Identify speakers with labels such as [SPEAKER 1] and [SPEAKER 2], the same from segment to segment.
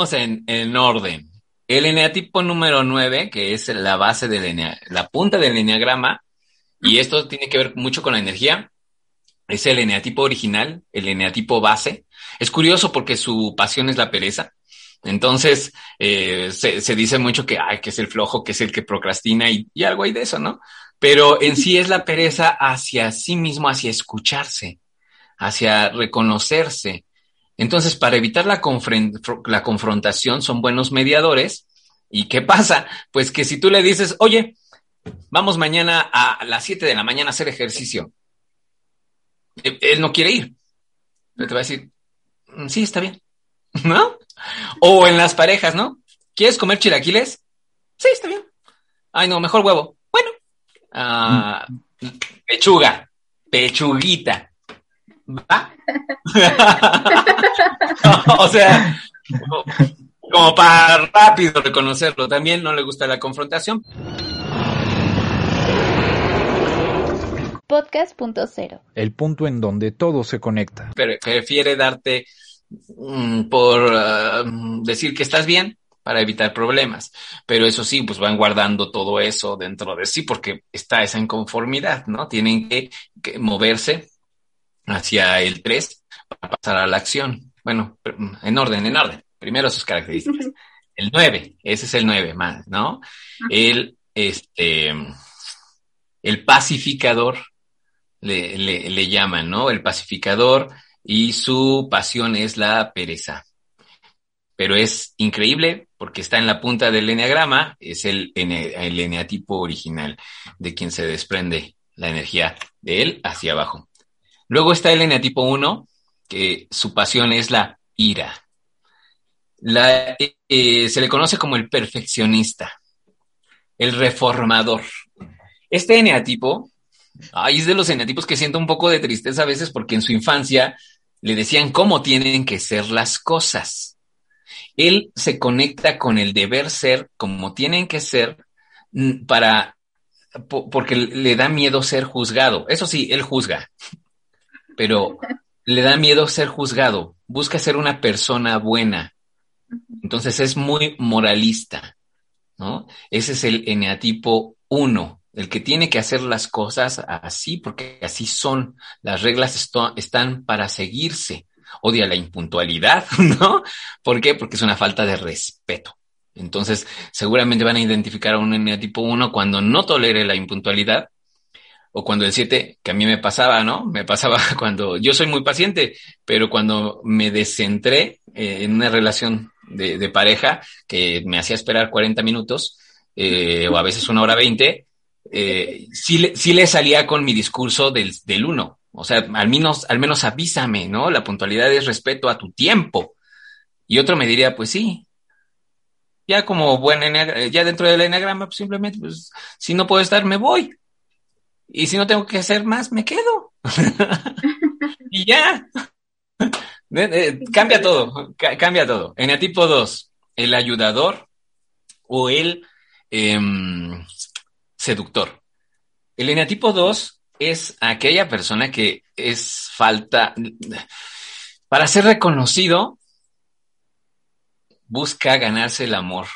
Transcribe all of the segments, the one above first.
[SPEAKER 1] en, en orden. El eneatipo número 9, que es la base del la punta del eneagrama, y esto tiene que ver mucho con la energía, es el eneatipo original, el eneatipo base. Es curioso porque su pasión es la pereza. Entonces, eh, se, se, dice mucho que, ay, que es el flojo, que es el que procrastina y, y algo hay de eso, ¿no? Pero en sí es la pereza hacia sí mismo, hacia escucharse, hacia reconocerse. Entonces, para evitar la, la confrontación, son buenos mediadores. ¿Y qué pasa? Pues que si tú le dices, oye, vamos mañana a las 7 de la mañana a hacer ejercicio, él no quiere ir. Te va a decir, mm, sí, está bien, ¿no? O en las parejas, ¿no? ¿Quieres comer chilaquiles? Sí, está bien. Ay, no, mejor huevo. Bueno, uh, pechuga, pechuguita. ¿Va? o sea, como para rápido reconocerlo. También no le gusta la confrontación.
[SPEAKER 2] Podcast.0.
[SPEAKER 3] El punto en donde todo se conecta.
[SPEAKER 1] Prefiere darte mm, por uh, decir que estás bien para evitar problemas. Pero eso sí, pues van guardando todo eso dentro de sí porque está esa inconformidad, ¿no? Tienen que, que moverse hacia el 3 para pasar a la acción. Bueno, en orden, en orden. Primero sus características. El 9, ese es el 9 más, ¿no? El, este, el pacificador le, le, le llaman, ¿no? El pacificador y su pasión es la pereza. Pero es increíble porque está en la punta del eneagrama, es el, el eneatipo original de quien se desprende la energía de él hacia abajo. Luego está el eneatipo 1, que su pasión es la ira. Eh, se le conoce como el perfeccionista, el reformador. Este eneatipo Ay, es de los eneatipos que siento un poco de tristeza a veces porque en su infancia le decían cómo tienen que ser las cosas. Él se conecta con el deber ser como tienen que ser mm, para porque le da miedo ser juzgado. Eso sí, él juzga, pero le da miedo ser juzgado. Busca ser una persona buena. Entonces es muy moralista, ¿no? Ese es el eneatipo 1 el que tiene que hacer las cosas así, porque así son. Las reglas están para seguirse. Odia la impuntualidad, ¿no? ¿Por qué? Porque es una falta de respeto. Entonces, seguramente van a identificar a un tipo 1 cuando no tolere la impuntualidad o cuando el 7, que a mí me pasaba, ¿no? Me pasaba cuando yo soy muy paciente, pero cuando me descentré eh, en una relación de, pareja que me hacía esperar 40 minutos eh, o a veces una hora 20, eh, sí, sí le salía con mi discurso del, del uno. O sea, al menos, al menos avísame, ¿no? La puntualidad es respeto a tu tiempo. Y otro me diría, pues sí. Ya como buen ya dentro del enagrama, pues simplemente, pues, si no puedo estar, me voy. Y si no tengo que hacer más, me quedo. y ya. cambia todo, cambia todo. Eneatipo 2, el ayudador o el eh, seductor. El eneatipo 2 es aquella persona que es falta, para ser reconocido, busca ganarse el amor.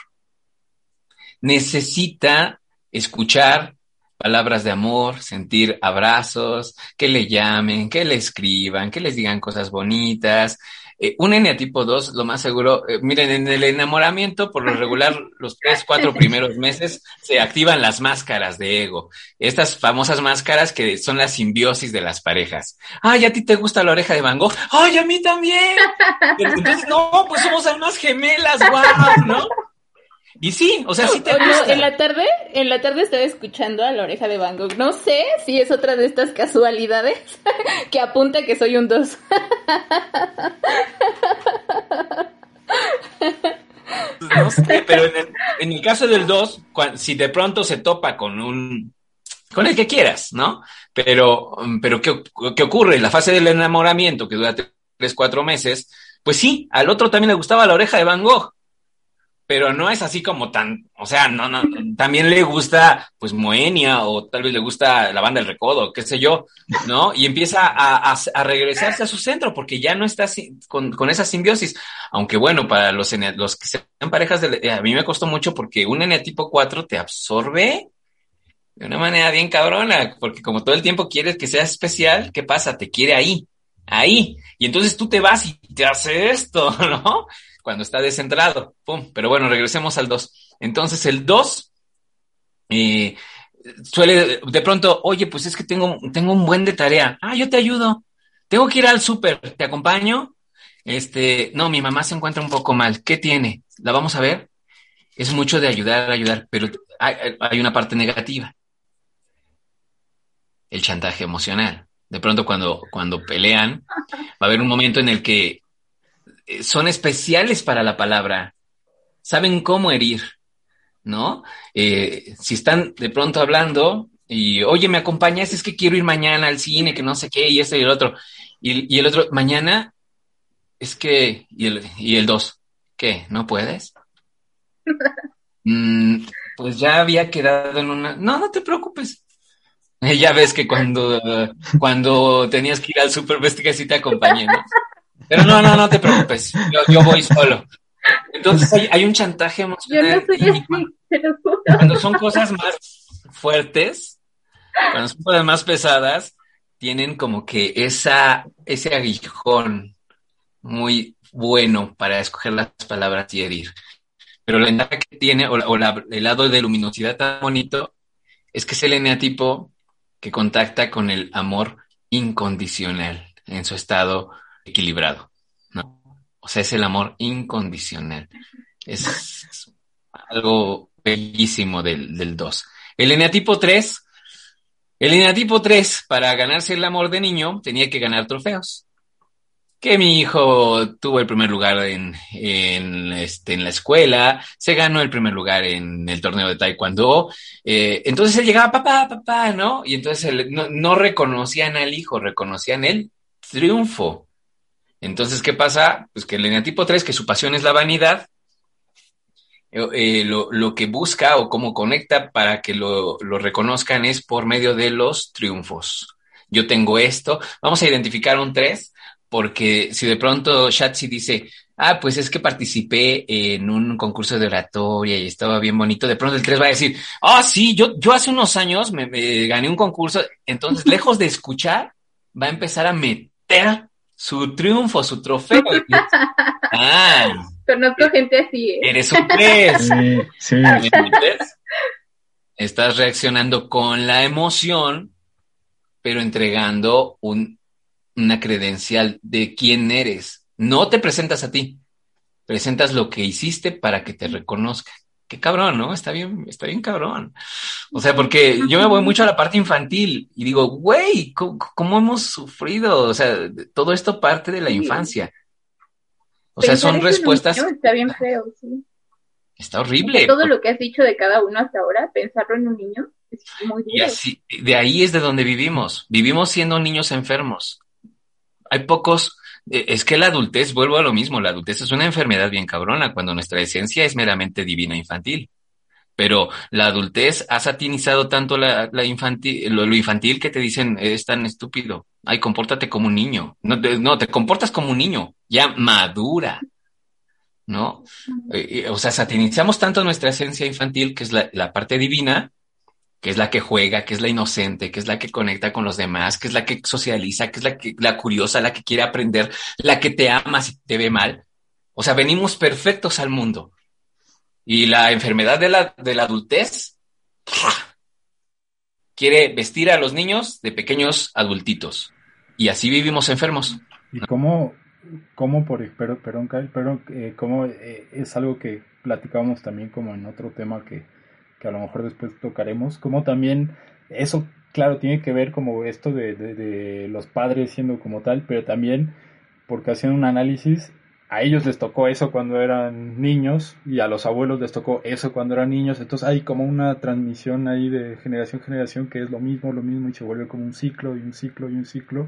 [SPEAKER 1] Necesita escuchar palabras de amor, sentir abrazos, que le llamen, que le escriban, que les digan cosas bonitas, eh, un eneatipo 2, lo más seguro, eh, miren, en el enamoramiento, por lo regular, los tres, cuatro primeros meses se activan las máscaras de ego. Estas famosas máscaras que son la simbiosis de las parejas. Ay, a ti te gusta la oreja de Van Gogh. Ay, a mí también. Entonces, no, pues somos almas gemelas, guau, ¿no? Y sí, o sea, sí te gusta.
[SPEAKER 2] en la tarde, en la tarde estaba escuchando a la oreja de Van Gogh. No sé si es otra de estas casualidades que apunta que soy un dos.
[SPEAKER 1] No sé, pero en el, en el caso del 2, si de pronto se topa con un con el que quieras, ¿no? Pero, pero ¿qué, ¿qué, ocurre? La fase del enamoramiento, que dura tres, cuatro meses, pues sí, al otro también le gustaba la oreja de Van Gogh pero no es así como tan, o sea, no, no, también le gusta pues Moenia o tal vez le gusta la banda del recodo, qué sé yo, ¿no? Y empieza a, a, regresarse a su centro porque ya no está con, con esa simbiosis. Aunque bueno, para los, los que sean parejas, de, a mí me costó mucho porque un tipo 4 te absorbe de una manera bien cabrona, porque como todo el tiempo quieres que sea especial, ¿qué pasa? Te quiere ahí, ahí. Y entonces tú te vas y te hace esto, ¿no? Cuando está descentrado. Pum. Pero bueno, regresemos al 2. Entonces el 2 eh, suele de pronto, oye, pues es que tengo, tengo un buen de tarea. Ah, yo te ayudo. Tengo que ir al súper, ¿te acompaño? Este, no, mi mamá se encuentra un poco mal. ¿Qué tiene? ¿La vamos a ver? Es mucho de ayudar, ayudar, pero hay, hay una parte negativa. El chantaje emocional. De pronto cuando, cuando pelean, va a haber un momento en el que son especiales para la palabra, saben cómo herir, ¿no? Eh, si están de pronto hablando y, oye, ¿me acompañas? Es que quiero ir mañana al cine, que no sé qué, y esto y el otro. Y, el otro, mañana, es que, y el, y el dos, ¿qué? ¿No puedes? Mm, pues ya había quedado en una, no, no te preocupes. Ya ves que cuando, cuando tenías que ir al super, ves que sí te acompañé, ¿no? Pero no, no, no te preocupes, yo, voy solo. Entonces hay, un chantaje emocional. cuando, son cosas más fuertes, cuando son cosas más pesadas, tienen como que esa, ese aguijón muy bueno para escoger las palabras y herir. Pero la ventaja que tiene, o, el lado de luminosidad tan bonito, es que es el eneatipo que contacta con el amor incondicional en su estado equilibrado, ¿no? O sea, es el amor incondicional. Es algo bellísimo del, del 2. El eneatipo 3, el eneatipo 3, para ganarse el amor de niño, tenía que ganar trofeos. Que mi hijo tuvo el primer lugar en, en, este, en la escuela, se ganó el primer lugar en el torneo de taekwondo. Eh, entonces él llegaba, papá, papá, ¿no? Y entonces no, no reconocían al hijo, reconocían el triunfo. Entonces, ¿qué pasa? Pues que el eneatipo 3, que su pasión es la vanidad, eh, eh, lo, que busca o cómo conecta para que lo, reconozcan es por medio de los triunfos. Yo tengo esto, vamos a identificar un 3, porque si de pronto Shatsi dice, ah, pues es que participé en un concurso de oratoria y estaba bien bonito, de pronto el 3 va a decir, ah, sí, yo, yo hace unos años me gané un concurso, entonces lejos de escuchar, va a empezar a meter su triunfo, su trofeo.
[SPEAKER 2] ah, Conozco gente así. ¿eh?
[SPEAKER 1] Eres un pez. Sí, Estás reaccionando con la emoción, pero entregando un, una credencial de quién eres. No te presentas a ti, presentas lo que hiciste para que te reconozcan qué cabrón, ¿no? Está bien, está bien cabrón. O sea, porque yo me voy mucho a la parte infantil y digo, güey, ¿cómo, hemos sufrido? O sea, todo esto parte de la infancia. O sea, son respuestas.
[SPEAKER 2] está bien feo, sí.
[SPEAKER 1] Está horrible.
[SPEAKER 2] todo lo que has dicho de cada uno hasta ahora, pensarlo en un niño, es muy duro.
[SPEAKER 1] Y así, de ahí es de donde vivimos. Vivimos siendo niños enfermos. Hay pocos es que la adultez, vuelvo a lo mismo, la adultez es una enfermedad bien cabrona cuando nuestra esencia es meramente divina infantil. Pero la adultez ha satinizado tanto la, infantil, lo, infantil que te dicen, es tan estúpido. Ay, compórtate como un niño. No te, no, te comportas como un niño, ya madura. ¿No? Eh, eh, o sea, satinizamos tanto nuestra esencia infantil, que es la, la parte divina, que es la que juega, que es la inocente, que es la que conecta con los demás, que es la que socializa, que es la que la curiosa, la que quiere aprender, la que te ama si te ve mal. O sea, venimos perfectos al mundo. Y la enfermedad de la, de la adultez quiere vestir a los niños de pequeños adultitos. Y así vivimos enfermos.
[SPEAKER 4] ¿Y cómo, cómo por, perdón, perdón, eh, cómo eh, es algo que platicábamos también como en otro tema que, que a lo mejor después tocaremos, como también eso, claro, tiene que ver como esto de, de, los padres siendo como tal, pero también porque hacen un análisis, a ellos les tocó eso cuando eran niños y a los abuelos les tocó eso cuando eran niños, entonces hay como una transmisión ahí de generación en generación que es lo mismo, lo mismo y se vuelve como un ciclo y un ciclo y un ciclo.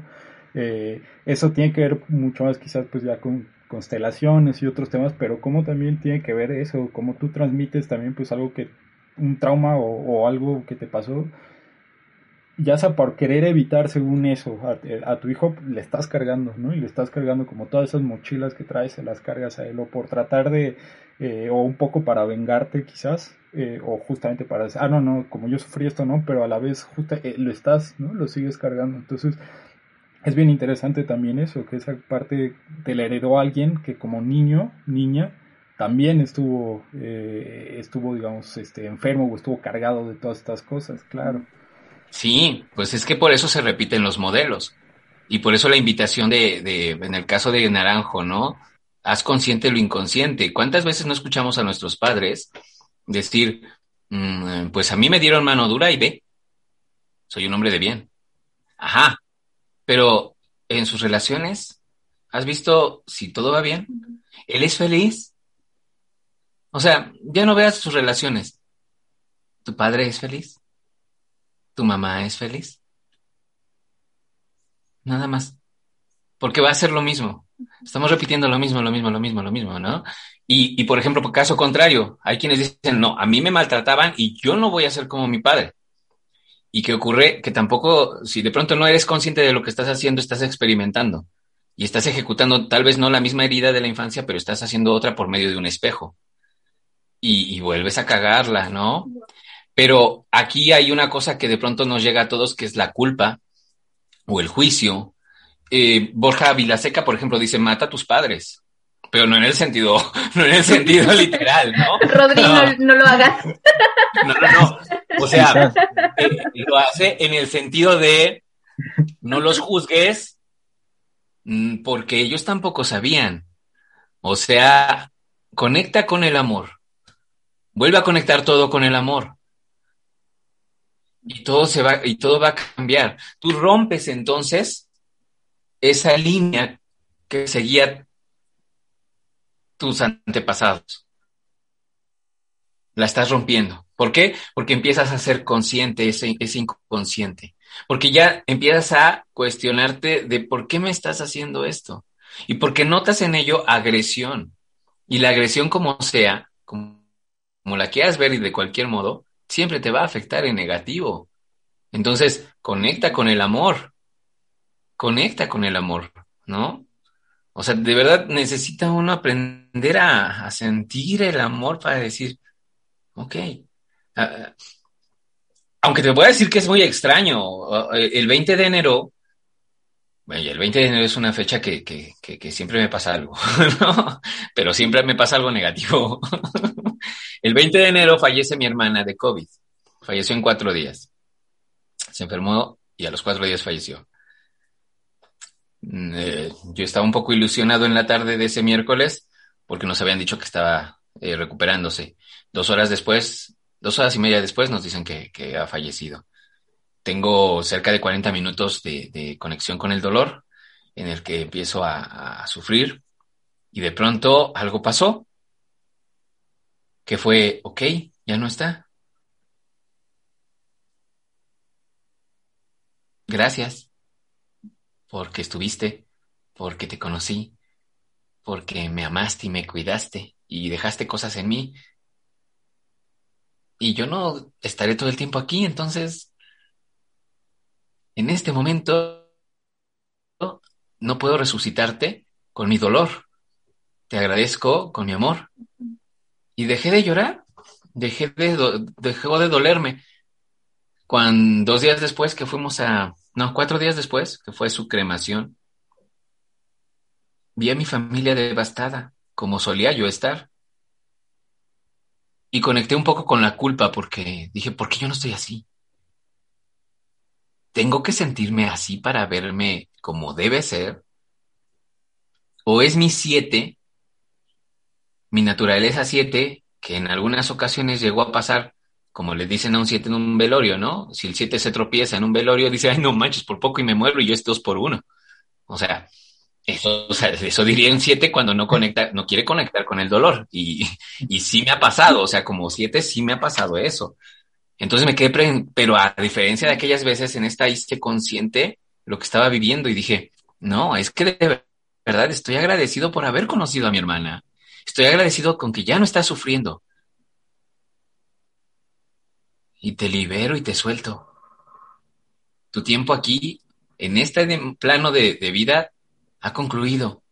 [SPEAKER 4] Eh, eso tiene que ver mucho más quizás pues ya con constelaciones y otros temas, pero cómo también tiene que ver eso, cómo tú transmites también pues algo que, un trauma o, algo que te pasó, ya sea por querer evitar según eso a, tu hijo le estás cargando, ¿no? Y le estás cargando como todas esas mochilas que traes, se las cargas a él o por tratar de, eh, o un poco para vengarte quizás, eh, o justamente para decir, ah, no, no, como yo sufrí esto, no, pero a la vez justo, eh, lo estás, ¿no? Lo sigues cargando. Entonces, es bien interesante también eso, que esa parte te la heredó alguien que como niño, niña, también estuvo, eh, estuvo, digamos, este, enfermo o estuvo cargado de todas estas cosas, claro.
[SPEAKER 1] Sí, pues es que por eso se repiten los modelos. Y por eso la invitación de, de, en el caso de Naranjo, ¿no? Haz consciente lo inconsciente. ¿Cuántas veces no escuchamos a nuestros padres decir, mm, pues a mí me dieron mano dura y ve, soy un hombre de bien? Ajá, pero en sus relaciones, ¿has visto si todo va bien? ¿Él es feliz? O sea, ya no veas sus relaciones. ¿Tu padre es feliz? ¿Tu mamá es feliz? Nada más. Porque va a ser lo mismo. Estamos repitiendo lo mismo, lo mismo, lo mismo, lo mismo, ¿no? Y, y por ejemplo, por caso contrario, hay quienes dicen, no, a mí me maltrataban y yo no voy a ser como mi padre. Y que ocurre que tampoco, si de pronto no eres consciente de lo que estás haciendo, estás experimentando y estás ejecutando tal vez no la misma herida de la infancia, pero estás haciendo otra por medio de un espejo. Y, vuelves a cagarla, ¿no? Pero aquí hay una cosa que de pronto nos llega a todos, que es la culpa o el juicio. Eh, Borja Vilaseca, por ejemplo, dice, mata a tus padres pero no en el sentido, no en el sentido literal, ¿no?
[SPEAKER 2] Rodrigo, no. lo hagas.
[SPEAKER 1] No, no, no. O sea, eh, lo hace en el sentido de no los juzgues mm, porque ellos tampoco sabían. O sea, conecta con el amor. Vuelve a conectar todo con el amor. Y todo se va, y todo va a cambiar. Tú rompes entonces esa línea que seguía tus antepasados. La estás rompiendo. ¿Por qué? Porque empiezas a ser consciente, ese, inconsciente. Porque ya empiezas a cuestionarte de por qué me estás haciendo esto. Y porque notas en ello agresión. Y la agresión como sea, como, como la quieras ver y de cualquier modo, siempre te va a afectar en negativo. Entonces, conecta con el amor. Conecta con el amor, ¿no? O sea, de verdad necesita uno aprender a, sentir el amor para decir, ok. Ah, aunque te voy a decir que es muy extraño, el 20 de enero, bueno, el 20 de enero es una fecha que, que, que, siempre me pasa algo, ¿no? Pero siempre me pasa algo negativo. el 20 de enero fallece mi hermana de COVID. Falleció en cuatro días. Se enfermó y a los cuatro días falleció. Mm, eh, yo estaba un poco ilusionado en la tarde de ese miércoles porque nos habían dicho que estaba eh, recuperándose. Dos horas después, dos horas y media después nos dicen que, ha fallecido. Tengo cerca de 40 minutos de, conexión con el dolor en el que empiezo a, a sufrir y de pronto algo pasó que fue, ok, ya no está. Gracias porque estuviste, porque te conocí, porque me amaste y me cuidaste y dejaste cosas en mí. Y yo no estaré todo el tiempo aquí, entonces, en este momento, no puedo resucitarte con mi dolor. Te agradezco con mi amor. Y dejé de llorar, dejé de, de dolerme. Cuando dos días después que fuimos a, no, cuatro días después, que fue su cremación, vi a mi familia devastada, como solía yo estar. Y conecté un poco con la culpa porque dije, ¿por qué yo no estoy así? ¿Tengo que sentirme así para verme como debe ser? ¿O es mi siete, mi naturaleza siete, que en algunas ocasiones llegó a pasar como le dicen a un 7 en un velorio, ¿no? Si el 7 se tropieza en un velorio, dice, ay, no manches, por poco y me muero y yo es dos por uno. O sea, eso, eso diría un 7 cuando no conecta, no quiere conectar con el dolor. Y, y sí me ha pasado, o sea, como 7 sí me ha pasado eso. Entonces me quedé, pero a diferencia de aquellas veces, en esta hice consciente lo que estaba viviendo y dije, no, es que de verdad estoy agradecido por haber conocido a mi hermana. Estoy agradecido con que ya no está sufriendo. Y te libero y te suelto. Tu tiempo aquí, en este plano de, de vida, ha concluido.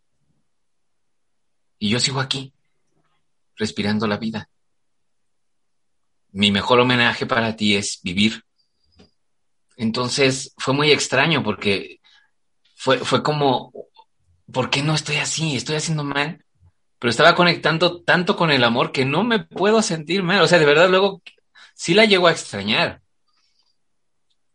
[SPEAKER 1] Y yo sigo aquí, respirando la vida. Mi mejor homenaje para ti es vivir. Entonces fue muy extraño porque fue, fue como, ¿por qué no estoy así? ¿Estoy haciendo mal? Pero estaba conectando tanto con el amor que no me puedo sentir mal. O sea, de verdad luego sí la llego a extrañar.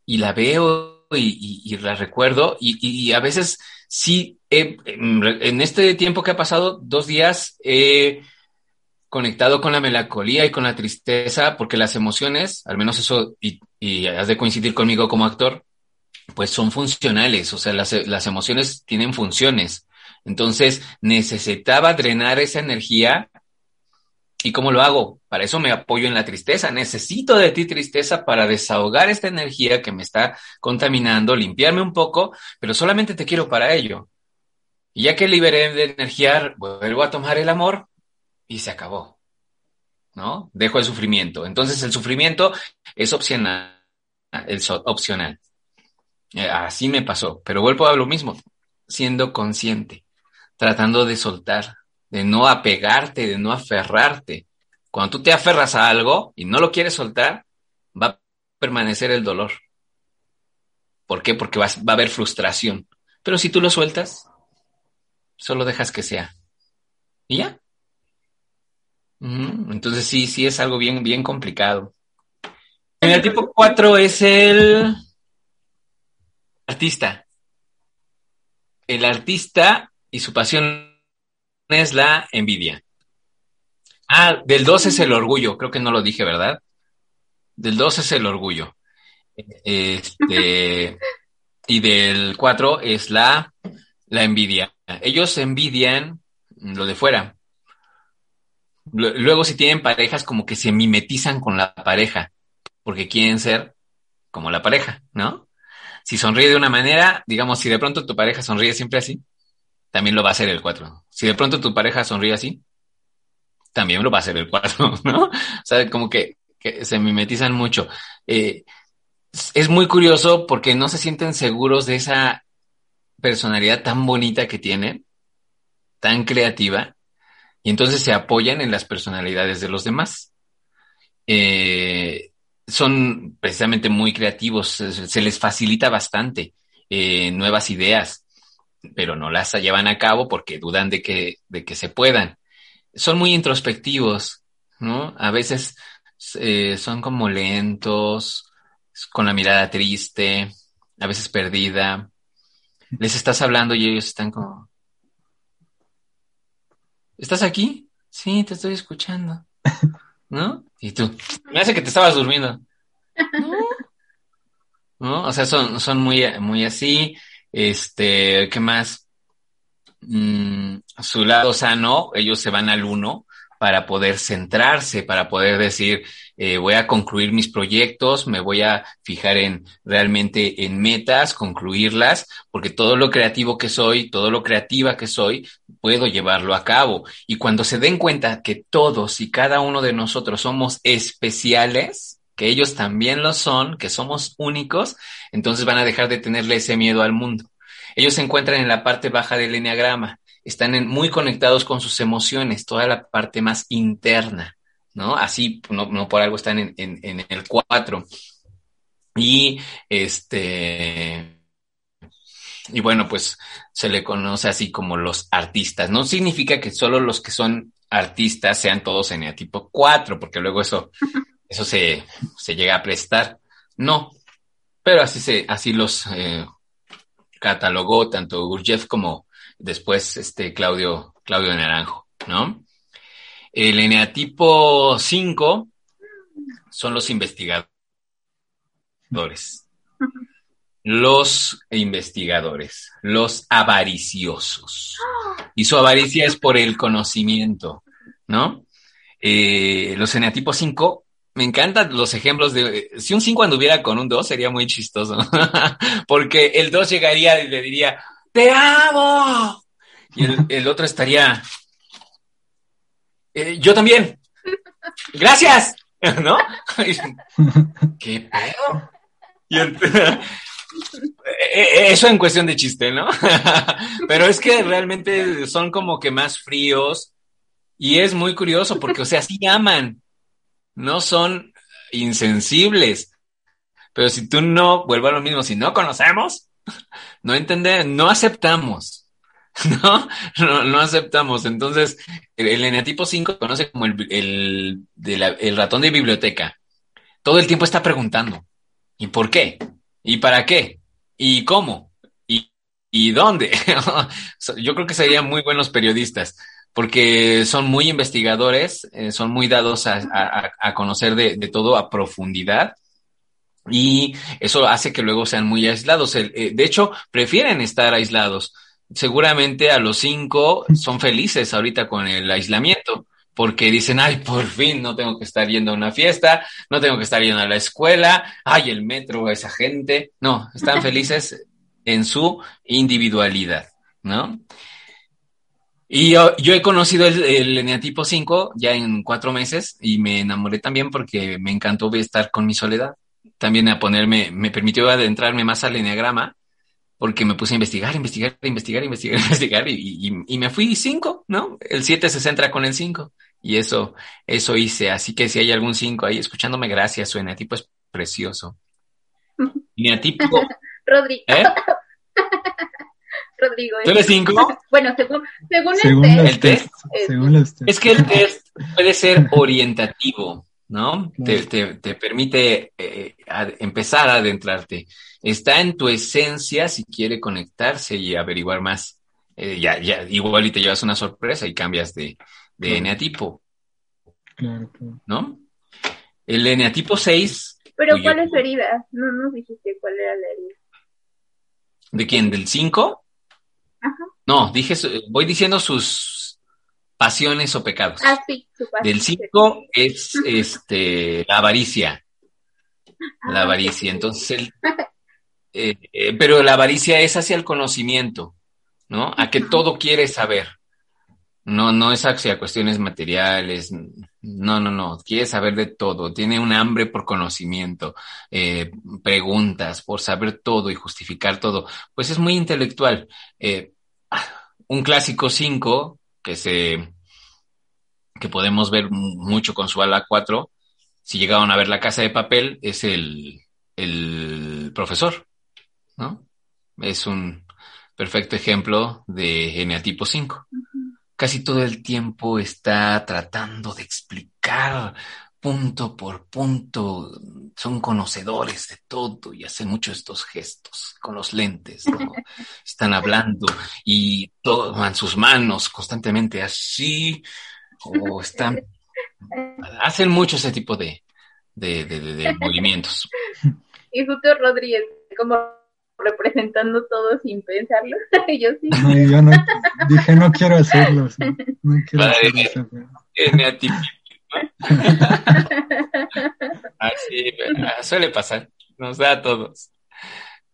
[SPEAKER 1] Y la veo y, la recuerdo y, a veces sí, en este tiempo que ha pasado, dos días, he conectado con la melancolía y con la tristeza porque las emociones, al menos eso, y has de coincidir conmigo como actor, pues son funcionales, o sea, las, las emociones tienen funciones. Entonces necesitaba drenar esa energía. ¿Y cómo lo hago? Para eso me apoyo en la tristeza. Necesito de ti tristeza para desahogar esta energía que me está contaminando, limpiarme un poco, pero solamente te quiero para ello. Y ya que liberé de energía, vuelvo a tomar el amor y se acabó. ¿No? Dejo el sufrimiento. Entonces el sufrimiento es opcional. Es opcional. Eh, así me pasó. Pero vuelvo a lo mismo. Siendo consciente tratando de soltar, de no apegarte, de no aferrarte. Cuando tú te aferras a algo y no lo quieres soltar, va a permanecer el dolor. ¿Por qué? Porque va, a haber frustración. Pero si tú lo sueltas, solo dejas que sea. Y ya. Entonces sí, sí es algo bien, bien complicado. En el tipo 4 es el artista. El artista y su pasión es la envidia. Ah, del 2 es el orgullo, creo que no lo dije, ¿verdad? Del 2 es el orgullo. Este, y del 4 es la, la envidia. Ellos envidian lo de fuera. Luego si tienen parejas como que se mimetizan con la pareja, porque quieren ser como la pareja, ¿no? Si sonríe de una manera, digamos, si de pronto tu pareja sonríe siempre así, también lo va a hacer el 4. Si de pronto tu pareja sonríe así, también lo va a hacer el 4, ¿no? O sea, como que, se mimetizan mucho. Eh, es muy curioso porque no se sienten seguros de esa personalidad tan bonita que tienen, tan creativa, y entonces se apoyan en las personalidades de los demás. Eh, son precisamente muy creativos, se, les facilita bastante eh, nuevas ideas pero no las llevan a cabo porque dudan de que, de que se puedan. Son muy introspectivos, ¿no? A veces eh, son como lentos, con la mirada triste, a veces perdida. Les estás hablando y ellos están como... ¿Estás aquí? Sí, te estoy escuchando. ¿No? Y tú, me hace que te estabas durmiendo. ¿No? O sea, son, son muy, muy así. Este, ¿qué más? Mm, su lado sano, ellos se van al uno para poder centrarse, para poder decir, eh, voy a concluir mis proyectos, me voy a fijar en realmente en metas, concluirlas, porque todo lo creativo que soy, todo lo creativa que soy, puedo llevarlo a cabo. Y cuando se den cuenta que todos y cada uno de nosotros somos especiales, que ellos también lo son, que somos únicos, entonces van a dejar de tenerle ese miedo al mundo. Ellos se encuentran en la parte baja del enneagrama, están muy conectados con sus emociones, toda la parte más interna, ¿no? Así, no, por algo están en, el 4. Y este, y bueno, pues se le conoce así como los artistas. No significa que solo los que son artistas sean todos en el tipo 4, porque luego eso eso se, llega a prestar. No, pero así, se, así los eh, catalogó tanto Gurdjieff como después este Claudio, Claudio Naranjo, ¿no? El eneatipo 5 son los investigadores. Los investigadores, los avariciosos. Y su avaricia es por el conocimiento, ¿no? Eh, los eneatipos 5 me encantan los ejemplos de... Si un 5 anduviera con un 2 sería muy chistoso, porque el 2 llegaría y le diría, te amo. Y el, otro estaría, eh, yo también. Gracias. ¿No? ¿Qué pedo? El- Eh, Eso en cuestión de chiste, ¿no? Pero es que realmente son como que más fríos y es muy curioso porque, o sea, sí aman, no son insensibles. Pero si tú no, vuelvo a lo mismo, si no conocemos, no entendemos, no aceptamos. ¿No? no, no aceptamos. Entonces, el, eneatipo 5 se conoce como el, el ratón de biblioteca. Todo el tiempo está preguntando. ¿Y por qué? ¿Y para qué? ¿Y cómo? ¿Y, y dónde? Yo creo que serían muy buenos periodistas porque son muy investigadores, eh, son muy dados a, a- a conocer de, de todo a profundidad y eso hace que luego sean muy aislados. El- eh, de hecho, prefieren estar aislados. Seguramente a los cinco son felices ahorita con el aislamiento, porque dicen, ay, por fin no tengo que estar yendo a una fiesta, no tengo que estar yendo a la escuela, ay, el metro, esa gente. No, están felices en su individualidad, ¿no? Y yo, yo he conocido el, el eneatipo 5 ya en cuatro meses y me enamoré también porque me encantó estar con mi soledad. También a ponerme, me permitió adentrarme más al eneagrama porque me puse a investigar, investigar, investigar, investigar, investigar y, y, y me fui cinco, ¿no? El 7 se centra con el 5 y eso, eso hice. Así que si hay algún 5 ahí escuchándome, gracias. Su eneatipo es precioso. Eneatipo,
[SPEAKER 2] Rodrigo.
[SPEAKER 1] ¿eh?
[SPEAKER 2] Rodrigo.
[SPEAKER 1] ¿Tú eres 5?
[SPEAKER 2] Bueno, según, según,
[SPEAKER 4] Según
[SPEAKER 2] el test,
[SPEAKER 4] según los test.
[SPEAKER 1] Es que el test puede ser orientativo, ¿no?
[SPEAKER 4] Claro.
[SPEAKER 1] Te, te, te permite eh, a- empezar a adentrarte. Está en tu esencia si quiere conectarse y averiguar más. Eh, ya, ya, igual y te llevas una sorpresa y cambias de, de
[SPEAKER 4] Claro.
[SPEAKER 1] eneatipo,
[SPEAKER 4] Claro, claro.
[SPEAKER 1] ¿no? El eneatipo 6,
[SPEAKER 2] Pero ¿cuál
[SPEAKER 1] yo-
[SPEAKER 2] es herida? No nos dijiste cuál era la herida.
[SPEAKER 1] ¿de quién? ¿Del 5?
[SPEAKER 2] Ajá.
[SPEAKER 1] No, dije, voy diciendo sus pasiones o pecados.
[SPEAKER 2] Ah, sí, su pasión.
[SPEAKER 1] Del 5 es este la avaricia. La
[SPEAKER 2] Ah,
[SPEAKER 1] avaricia.
[SPEAKER 2] ok.
[SPEAKER 1] Entonces, el- eh, eh, pero la avaricia es hacia el conocimiento, ¿no? A que todo quiere saber. No, no es hacia cuestiones materiales. No, no, no. Quiere saber de todo. Tiene un hambre por conocimiento, eh, preguntas, por saber todo y justificar todo. Pues es muy intelectual. Eh, un clásico 5 que se que podemos ver mucho con su ala 4, si llegaron a ver la casa de papel, es el, el profesor, ¿no? Es un perfecto ejemplo de eneatipo 5. Casi todo el tiempo está tratando de explicar punto por punto. Son conocedores de todo y hacen mucho estos gestos con los lentes, ¿no? Están hablando y toman sus manos constantemente así o están hacen mucho ese tipo de, de, de, de, movimientos.
[SPEAKER 2] Y Rodríguez, como representando todo sin pensarlo. yo sí.
[SPEAKER 4] No, yo no, dije, no quiero hacerlo. sea, no quiero
[SPEAKER 1] Vale.
[SPEAKER 4] hacer eso. pero-
[SPEAKER 1] Eneatipo, Así ah, suele pasar, nos da a todos.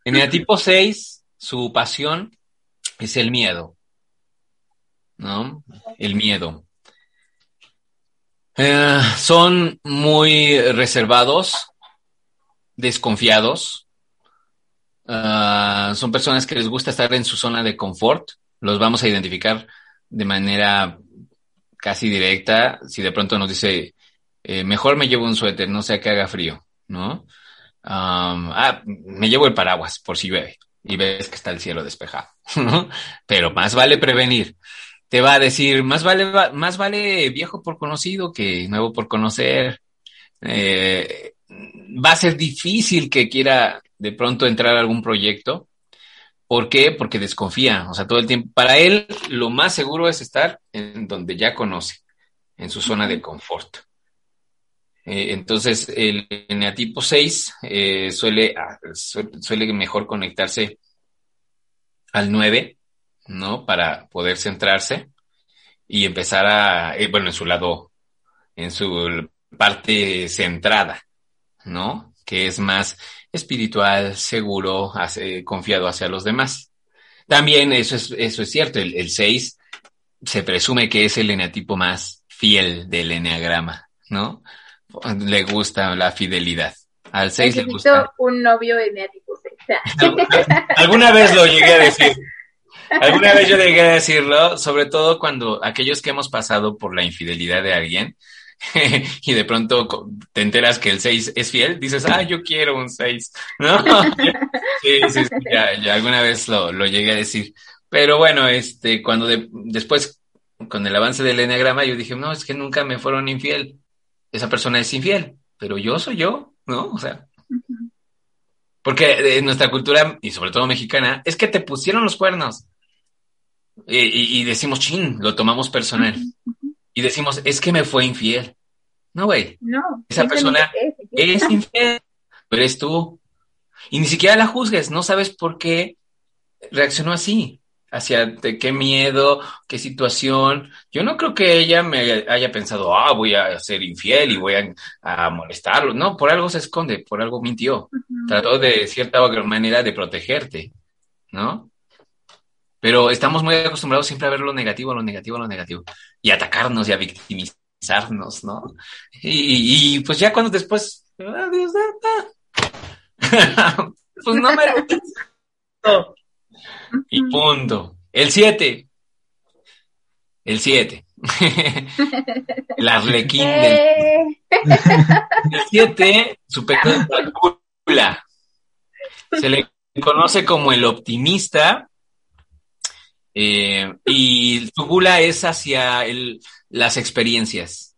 [SPEAKER 1] Eneatipo 6, su pasión es el miedo, ¿no? El miedo. Eh, son muy reservados, desconfiados. Ah, son personas que les gusta estar en su zona de confort. Los vamos a identificar de manera casi directa. Si de pronto nos dice, eh, mejor me llevo un suéter, no sea que haga frío, ¿no? Ah, me llevo el paraguas por si llueve y ves que está el cielo despejado, ¿no? Pero más vale prevenir. Te va a decir, más vale, más vale viejo por conocido que nuevo por conocer. Eh, va a ser difícil que quiera de pronto entrar a algún proyecto. ¿Por qué? Porque desconfía. O sea, todo el tiempo. Para él, lo más seguro es estar en donde ya conoce, en su zona de confort. Eh, entonces, el eneatipo 6 eh, suele, suele, suele mejor conectarse al 9, ¿no? Para poder centrarse y empezar a, eh, bueno, en su lado, en su parte centrada, ¿no? Que es más espiritual, seguro, hace, confiado hacia los demás. También eso es, eso es cierto, el 6 se presume que es el eneatipo más fiel del eneagrama, ¿no? Le gusta la fidelidad. Al 6 le gusta.
[SPEAKER 2] un novio eneatipo 6.
[SPEAKER 1] Alguna vez lo llegué a decir. Alguna vez yo llegué a decirlo, sobre todo cuando aquellos que hemos pasado por la infidelidad de alguien y de pronto te enteras que el 6 es fiel, dices, ah, yo quiero un 6, ¿no? sí, sí, sí ya, ya, alguna vez lo, lo, llegué a decir. Pero bueno, este, cuando de, después, con el avance del eneagrama, yo dije, no, es que nunca me fueron infiel. Esa persona es infiel, pero yo soy yo, ¿no? O sea, porque en nuestra cultura, y sobre todo mexicana, es que te pusieron los cuernos. Y, y, y decimos, chin, lo tomamos personal. Y decimos, es que me fue infiel. No, güey.
[SPEAKER 2] No.
[SPEAKER 1] Esa persona es, es infiel, pero eres tú. Y ni siquiera la juzgues, no sabes por qué reaccionó así. Hacia de qué miedo, qué situación. Yo no creo que ella me haya pensado, ah, voy a ser infiel y voy a, a molestarlo. No, por algo se esconde, por algo mintió. Uh -huh. Trató de cierta manera de protegerte, ¿no? Pero estamos muy acostumbrados siempre a ver lo negativo, lo negativo, lo negativo. Y atacarnos y a victimizarnos, ¿no? Y, y pues ya cuando después, adiós, ah, pues no me no. Y punto. El 7. El 7. el arlequín del... El 7, su pecado Se le conoce como el optimista eh, y su gula es hacia el, las experiencias.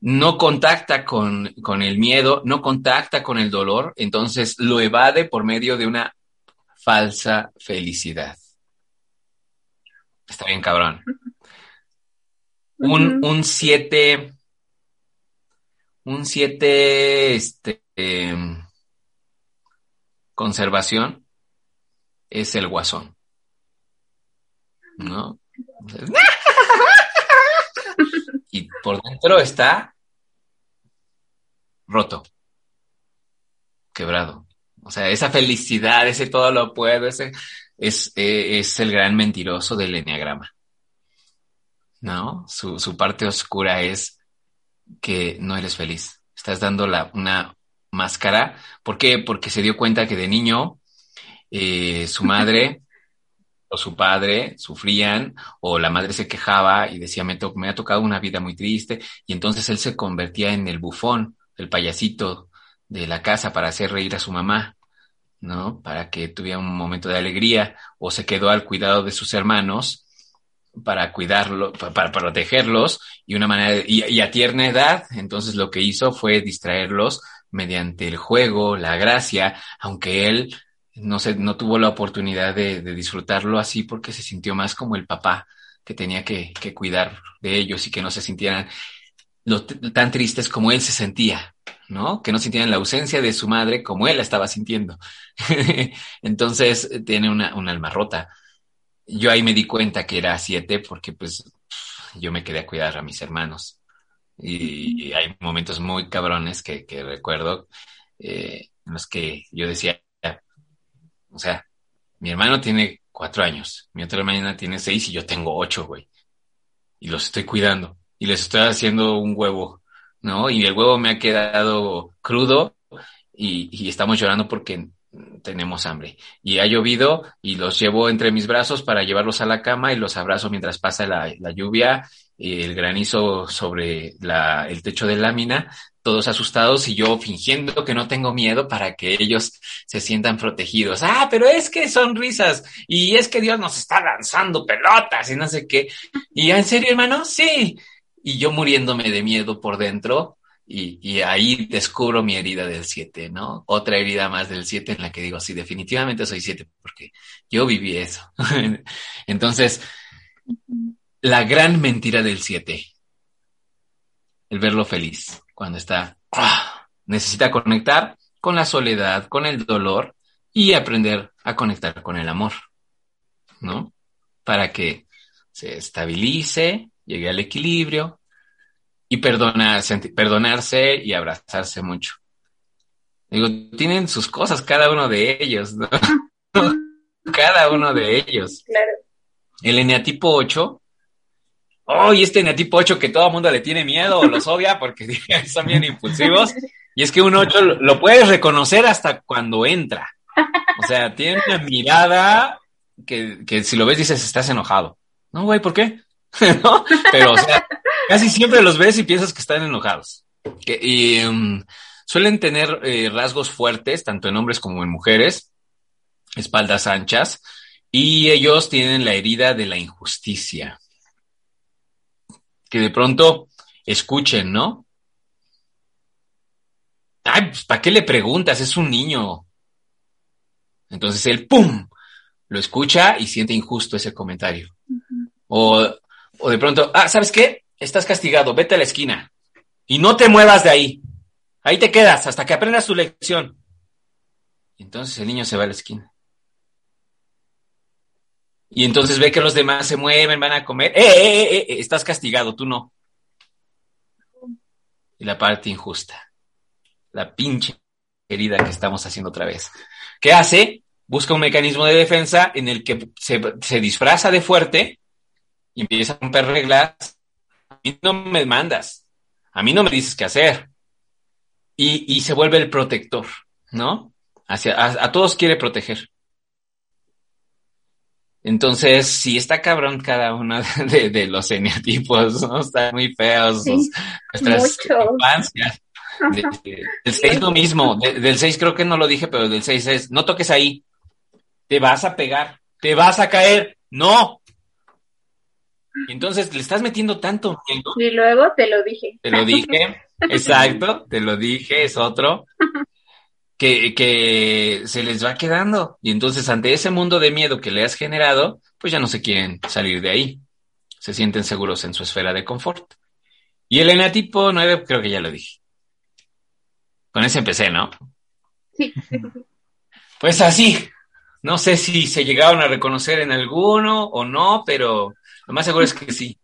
[SPEAKER 1] No contacta con, con, el miedo, no contacta con el dolor, entonces lo evade por medio de una falsa felicidad. Está bien, cabrón. Un, un siete, un siete, este, eh, conservación es el guasón. ¿No? y por dentro está roto, quebrado. O sea, esa felicidad, ese todo lo puedo, ese es, es el gran mentiroso del enneagrama. ¿No? Su, su parte oscura es que no eres feliz. Estás dando la, una máscara. ¿Por qué? Porque se dio cuenta que de niño eh, su madre o su padre sufrían o la madre se quejaba y decía me, me, ha tocado una vida muy triste y entonces él se convertía en el bufón, el payasito de la casa para hacer reír a su mamá, ¿no? Para que tuviera un momento de alegría o se quedó al cuidado de sus hermanos para cuidarlo, para, protegerlos y una manera y a tierna edad, entonces lo que hizo fue distraerlos mediante el juego, la gracia, aunque él no sé, no tuvo la oportunidad de, de, disfrutarlo así porque se sintió más como el papá que tenía que, que cuidar de ellos y que no se sintieran lo, tan tristes como él se sentía, ¿no? Que no sintieran la ausencia de su madre como él la estaba sintiendo. Entonces tiene una, una alma rota. Yo ahí me di cuenta que era siete porque pues yo me quedé a cuidar a mis hermanos. Y, y hay momentos muy cabrones que, que recuerdo eh, en los que yo decía, o sea, mi hermano tiene cuatro años, mi otra hermana tiene seis y yo tengo ocho, güey. Y los estoy cuidando. Y les estoy haciendo un huevo, ¿no? Y el huevo me ha quedado crudo y, estamos llorando porque tenemos hambre. Y ha llovido y los llevo entre mis brazos para llevarlos a la cama y los abrazo mientras pasa la, la lluvia, el granizo sobre la, el techo de lámina, todos asustados y yo fingiendo que no tengo miedo para que ellos se sientan protegidos. Ah, pero es que son risas y es que Dios nos está lanzando pelotas y no sé qué. Y en serio, hermano, sí. Y yo muriéndome de miedo por dentro y, y ahí descubro mi herida del 7, ¿no? Otra herida más del 7 en la que digo, sí, definitivamente soy 7 porque yo viví eso. Entonces, la gran mentira del 7, el verlo feliz cuando está, ¡ah! necesita conectar con la soledad, con el dolor y aprender a conectar con el amor, ¿no? Para que se estabilice, llegue al equilibrio y perdona, perdonarse y abrazarse mucho. Digo, tienen sus cosas cada uno de ellos, ¿no? cada uno de ellos.
[SPEAKER 2] Claro.
[SPEAKER 1] El eneatipo 8. Oh, y este eneatipo 8 que todo el mundo le tiene miedo o los odia porque son bien impulsivos. Y es que un 8 lo, puedes reconocer hasta cuando entra. O sea, tiene una mirada que, que si lo ves dices, estás enojado. No, güey, ¿por qué? Pero, o sea, casi siempre los ves y piensas que están enojados. Que, y um, suelen tener eh, rasgos fuertes, tanto en hombres como en mujeres, espaldas anchas, y ellos tienen la herida de la injusticia. Que de pronto escuchen, ¿no? Ay, pues, ¿para qué le preguntas? Es un niño. Entonces él, ¡pum! Lo escucha y siente injusto ese comentario. o, o de pronto, ah, ¿sabes qué? Estás castigado, vete a la esquina y no te muevas de ahí. Ahí te quedas hasta que aprendas tu lección. Entonces el niño se va a la esquina. Y entonces ve que los demás se mueven, van a comer. ¡Eh, eh, eh! eh! Estás castigado, tú no. Y la parte injusta. La pinche herida que estamos haciendo otra vez. ¿Qué hace? Busca un mecanismo de defensa en el que se, disfraza de fuerte y empieza a romper reglas. A mí no me mandas. A mí no me dices qué hacer. Y, se vuelve el protector, ¿no? Hacia, a todos quiere proteger. Entonces, sí está cabrón cada uno de, de los eneatipos, ¿no? Están muy feos
[SPEAKER 2] Sí,
[SPEAKER 1] sus- nuestras infancias. De- de- del 6 lo mismo, de- del 6 creo que no lo dije, pero del 6 es, no toques ahí, te vas a pegar, te vas a caer, no. Y entonces le estás metiendo tanto miedo,
[SPEAKER 2] Y luego te lo dije.
[SPEAKER 1] te lo dije, exacto, te lo dije, es otro, que, que se les va quedando. Y entonces ante ese mundo de miedo que le has generado, pues ya no se quieren salir de ahí. Se sienten seguros en su esfera de confort. Y el enatipo 9, creo que ya lo dije. Con ese empecé, ¿no?
[SPEAKER 2] Sí.
[SPEAKER 1] Pues así. No sé si se llegaron a reconocer en alguno o no, pero lo más seguro es que sí.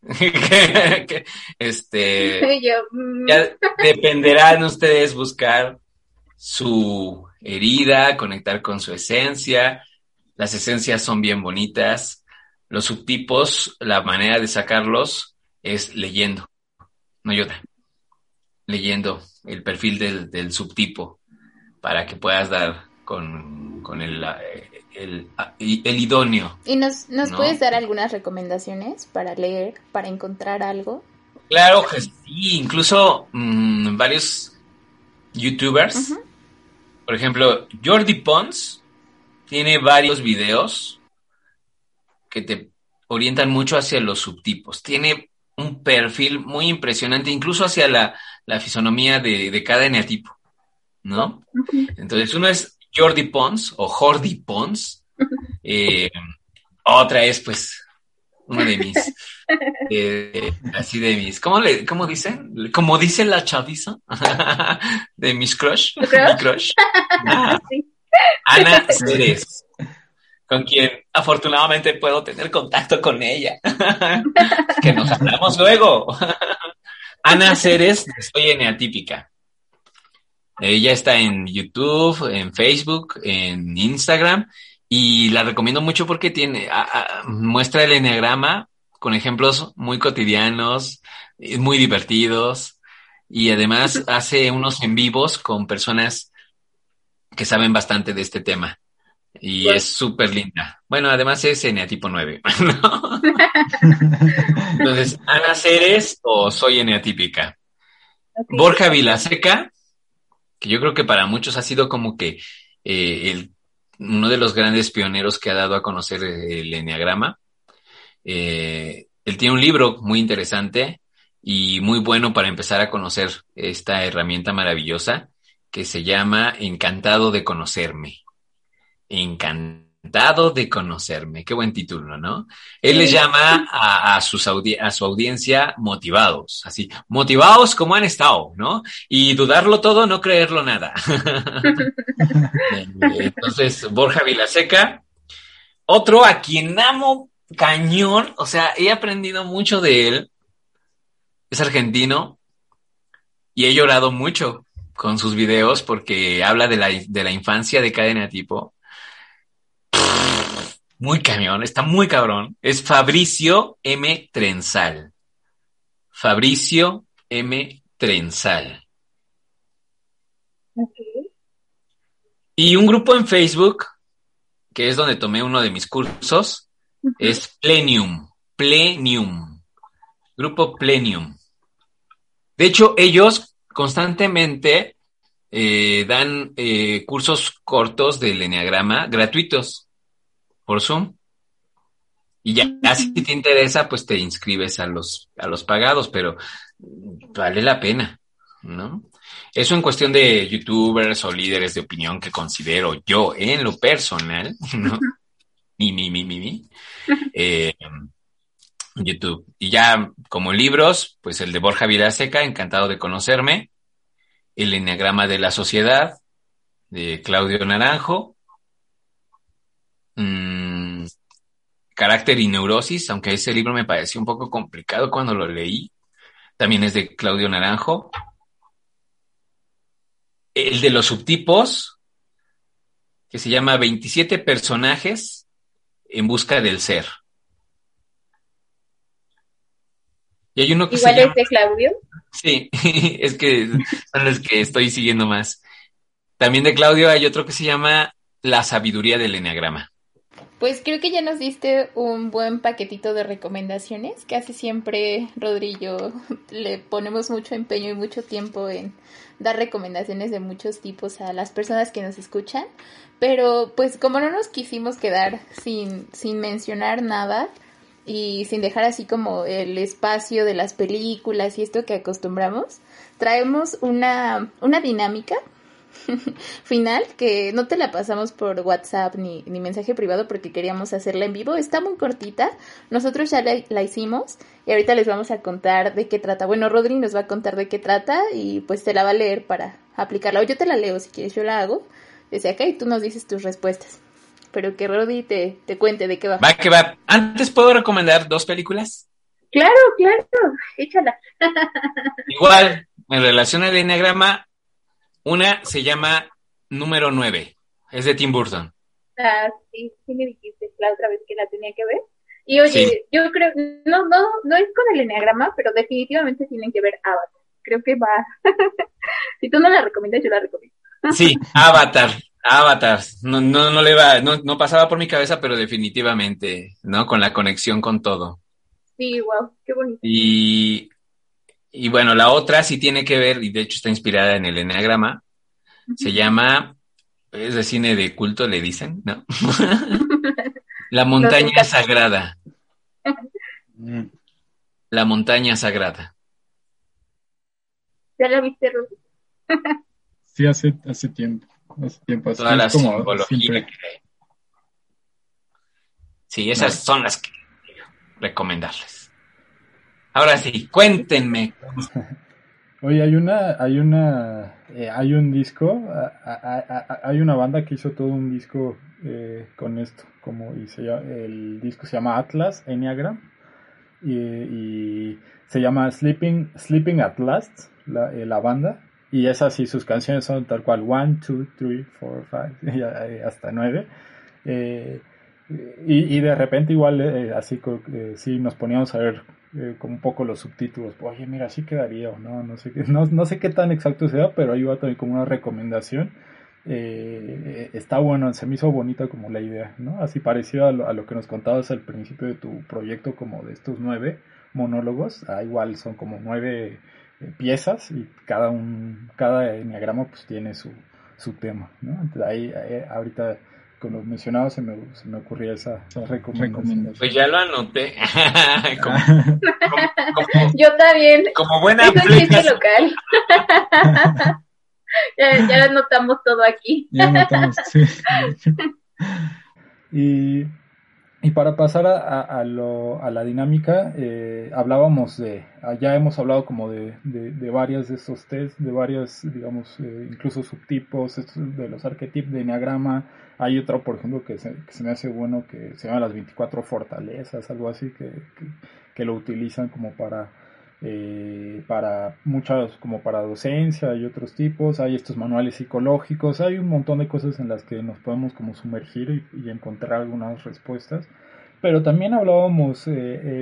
[SPEAKER 1] Que- que, este,
[SPEAKER 2] mm,
[SPEAKER 1] ya dependerá en ustedes buscar su herida, conectar con su esencia. Las esencias son bien bonitas. Los subtipos, la manera de sacarlos es leyendo, no ayuda. Leyendo el perfil del, del subtipo para que puedas dar con, con el, el, el idóneo.
[SPEAKER 2] ¿Y nos, nos
[SPEAKER 1] No.
[SPEAKER 2] puedes dar algunas recomendaciones para leer, para encontrar algo?
[SPEAKER 1] Claro que sí, incluso mm, varios youtubers, por ejemplo, Jordi Pons tiene varios videos que te orientan mucho hacia los subtipos. Tiene un perfil muy impresionante, incluso hacia la, la fisonomía de, de cada eneatipo, ¿no?
[SPEAKER 2] Ujú.
[SPEAKER 1] Entonces, uno es Jordi Pons o Jordi Pons. Eh, otra es, pues, uno de mis, eh, así de mis, ¿cómo le, cómo dicen? Como dice la chaviza, de mis crush, mi crush. Ah,
[SPEAKER 2] Sí.
[SPEAKER 1] Ana Ceres, con quien afortunadamente puedo tener contacto con ella, que nos hablamos luego. Ana Ceres, soy eneatípica. Ella está en YouTube, en Facebook, en Instagram y la recomiendo mucho porque tiene a- a- muestra el enneagrama con ejemplos muy cotidianos, muy divertidos y además hace unos en vivos con personas que saben bastante de este tema y es súper linda. Bueno, además es eneatipo 9. ¿no? Entonces, Ana Ceres o soy eneatípica. Borja Vilaseca, que yo creo que para muchos ha sido como que eh, el, uno de los grandes pioneros que ha dado a conocer el enneagrama. Eh, él tiene un libro muy interesante y muy bueno para empezar a conocer esta herramienta maravillosa que se llama Encantado de conocerme. Encantado de conocerme. Qué buen título, ¿no? Él les
[SPEAKER 2] Sí.
[SPEAKER 1] llama a, a sus audi- a su audiencia motivados, así, motivados como han estado, ¿no? Y dudarlo todo, no creerlo nada. Entonces, Borja Vilaseca, otro a quien amo cañón, o sea, he aprendido mucho de él, es argentino y he llorado mucho con sus videos porque habla de la, de la infancia de cada tipo. Muy camión, está muy cabrón. Es Fabricio M. Trenzal. Fabricio M. Trenzal. Y un grupo en Facebook, que es donde tomé uno de mis cursos, es Plenium. Plenium. Grupo Plenium. De hecho, ellos constantemente eh, dan eh, cursos cortos del Enneagrama gratuitos por Zoom. Y ya, si te interesa, pues te inscribes a los, a los pagados, pero vale la pena, ¿no? Eso en cuestión de youtubers o líderes de opinión que considero yo en lo personal, ¿no? Mi, mi, mi, mi, mi. Eh, YouTube. Y ya como libros, pues el de Borja Vilaseca, encantado de conocerme. El Enneagrama de la Sociedad, de Claudio Naranjo. Mm, Carácter y Neurosis, aunque ese libro me pareció un poco complicado cuando lo leí. También es de Claudio Naranjo. El de los subtipos, que se llama 27 personajes en busca del ser. Y hay uno que
[SPEAKER 2] ¿Igual
[SPEAKER 1] se
[SPEAKER 2] es de Claudio?
[SPEAKER 1] Sí, es que son los que estoy siguiendo más. También de Claudio hay otro que se llama La sabiduría del Enneagrama.
[SPEAKER 2] Pues creo que ya nos diste un buen paquetito de recomendaciones. Casi siempre, Rodri y yo le ponemos mucho empeño y mucho tiempo en dar recomendaciones de muchos tipos a las personas que nos escuchan. Pero pues como no nos quisimos quedar sin, sin mencionar nada y sin dejar así como el espacio de las películas y esto que acostumbramos, traemos una, una dinámica final que no te la pasamos por WhatsApp ni, ni, mensaje privado porque queríamos hacerla en vivo. Está muy cortita. Nosotros ya la, la, hicimos y ahorita les vamos a contar de qué trata. Bueno, Rodri nos va a contar de qué trata y pues te la va a leer para aplicarla. O yo te la leo si quieres, yo la hago desde acá y tú nos dices tus respuestas. Pero que Rodri te, te cuente de qué va.
[SPEAKER 1] Va que va. Antes puedo recomendar dos películas.
[SPEAKER 2] Claro, claro, échala.
[SPEAKER 1] Igual, en relación al enneagrama, una se llama Número 9, es de Tim Burton.
[SPEAKER 2] Ah, sí, sí me dijiste la otra vez que la tenía que ver. Y oye, sí. yo creo, no, no, no es con el enneagrama, pero definitivamente tienen que ver Avatar. Creo que va. si tú no la recomiendas, yo la recomiendo.
[SPEAKER 1] sí, Avatar. Avatar, no, no, no le va, no, no pasaba por mi cabeza, pero definitivamente, ¿no? Con la conexión con todo.
[SPEAKER 2] Sí, wow, qué bonito.
[SPEAKER 1] Y, y bueno, la otra sí tiene que ver, y de hecho está inspirada en el enneagrama, uh -huh. se llama, es de cine de culto, le dicen, ¿no? la montaña sagrada. la montaña sagrada.
[SPEAKER 2] ¿Ya la viste,
[SPEAKER 4] sí, hace, hace tiempo. Hace tiempo. Así
[SPEAKER 1] Toda la
[SPEAKER 4] como
[SPEAKER 1] simbología
[SPEAKER 4] siempre.
[SPEAKER 1] que- Sí, esas son las que quiero recomendarles. Ahora sí, cuéntenme.
[SPEAKER 4] Oye, hay una, hay una, eh, hay un disco, hay una banda que hizo todo un disco eh, con esto, como y se el disco se llama Atlas Enneagram y, se llama Sleeping, Sleeping at Last, la, eh, la banda y es así, sus canciones son tal cual one, two, three, four, five y eh, hasta nueve. Eh, y, y de repente igual así sí nos poníamos a ver eh, como un poco los subtítulos oye mira así quedaría o no no sé qué no, no sé qué tan exacto sea pero ahí va también como una recomendación. Eh, está bueno se me hizo bonita como la idea no así parecido a lo, a lo que nos contabas al principio de tu proyecto como de estos nueve monólogos. Ah, igual son como nueve eh, piezas y cada un cada enneagrama pues tiene su su tema no ahí ahorita con los mencionados se me, se me ocurría esa, esa recomendación.
[SPEAKER 1] Pues ya lo anoté. como, como- como-
[SPEAKER 2] Yo también.
[SPEAKER 1] como buena
[SPEAKER 2] Es un chiste
[SPEAKER 1] flecha.
[SPEAKER 2] local. ya, ya anotamos todo aquí.
[SPEAKER 4] Ya notamos, sí. Y, y para pasar a, a- lo, a la dinámica, eh, hablábamos de, ah, ya hemos hablado como de, de, varias de estos test, de varias, digamos, eh, incluso subtipos, de los arquetipos de enneagrama. Hay otro, por ejemplo, que se, me hace bueno, que se llama las 24 fortalezas, algo así, que, que lo utilizan como para, eh, para muchas, como para docencia y otros tipos, hay estos manuales psicológicos, hay un montón de cosas en las que nos podemos como sumergir y, encontrar algunas respuestas. Pero también hablábamos, eh,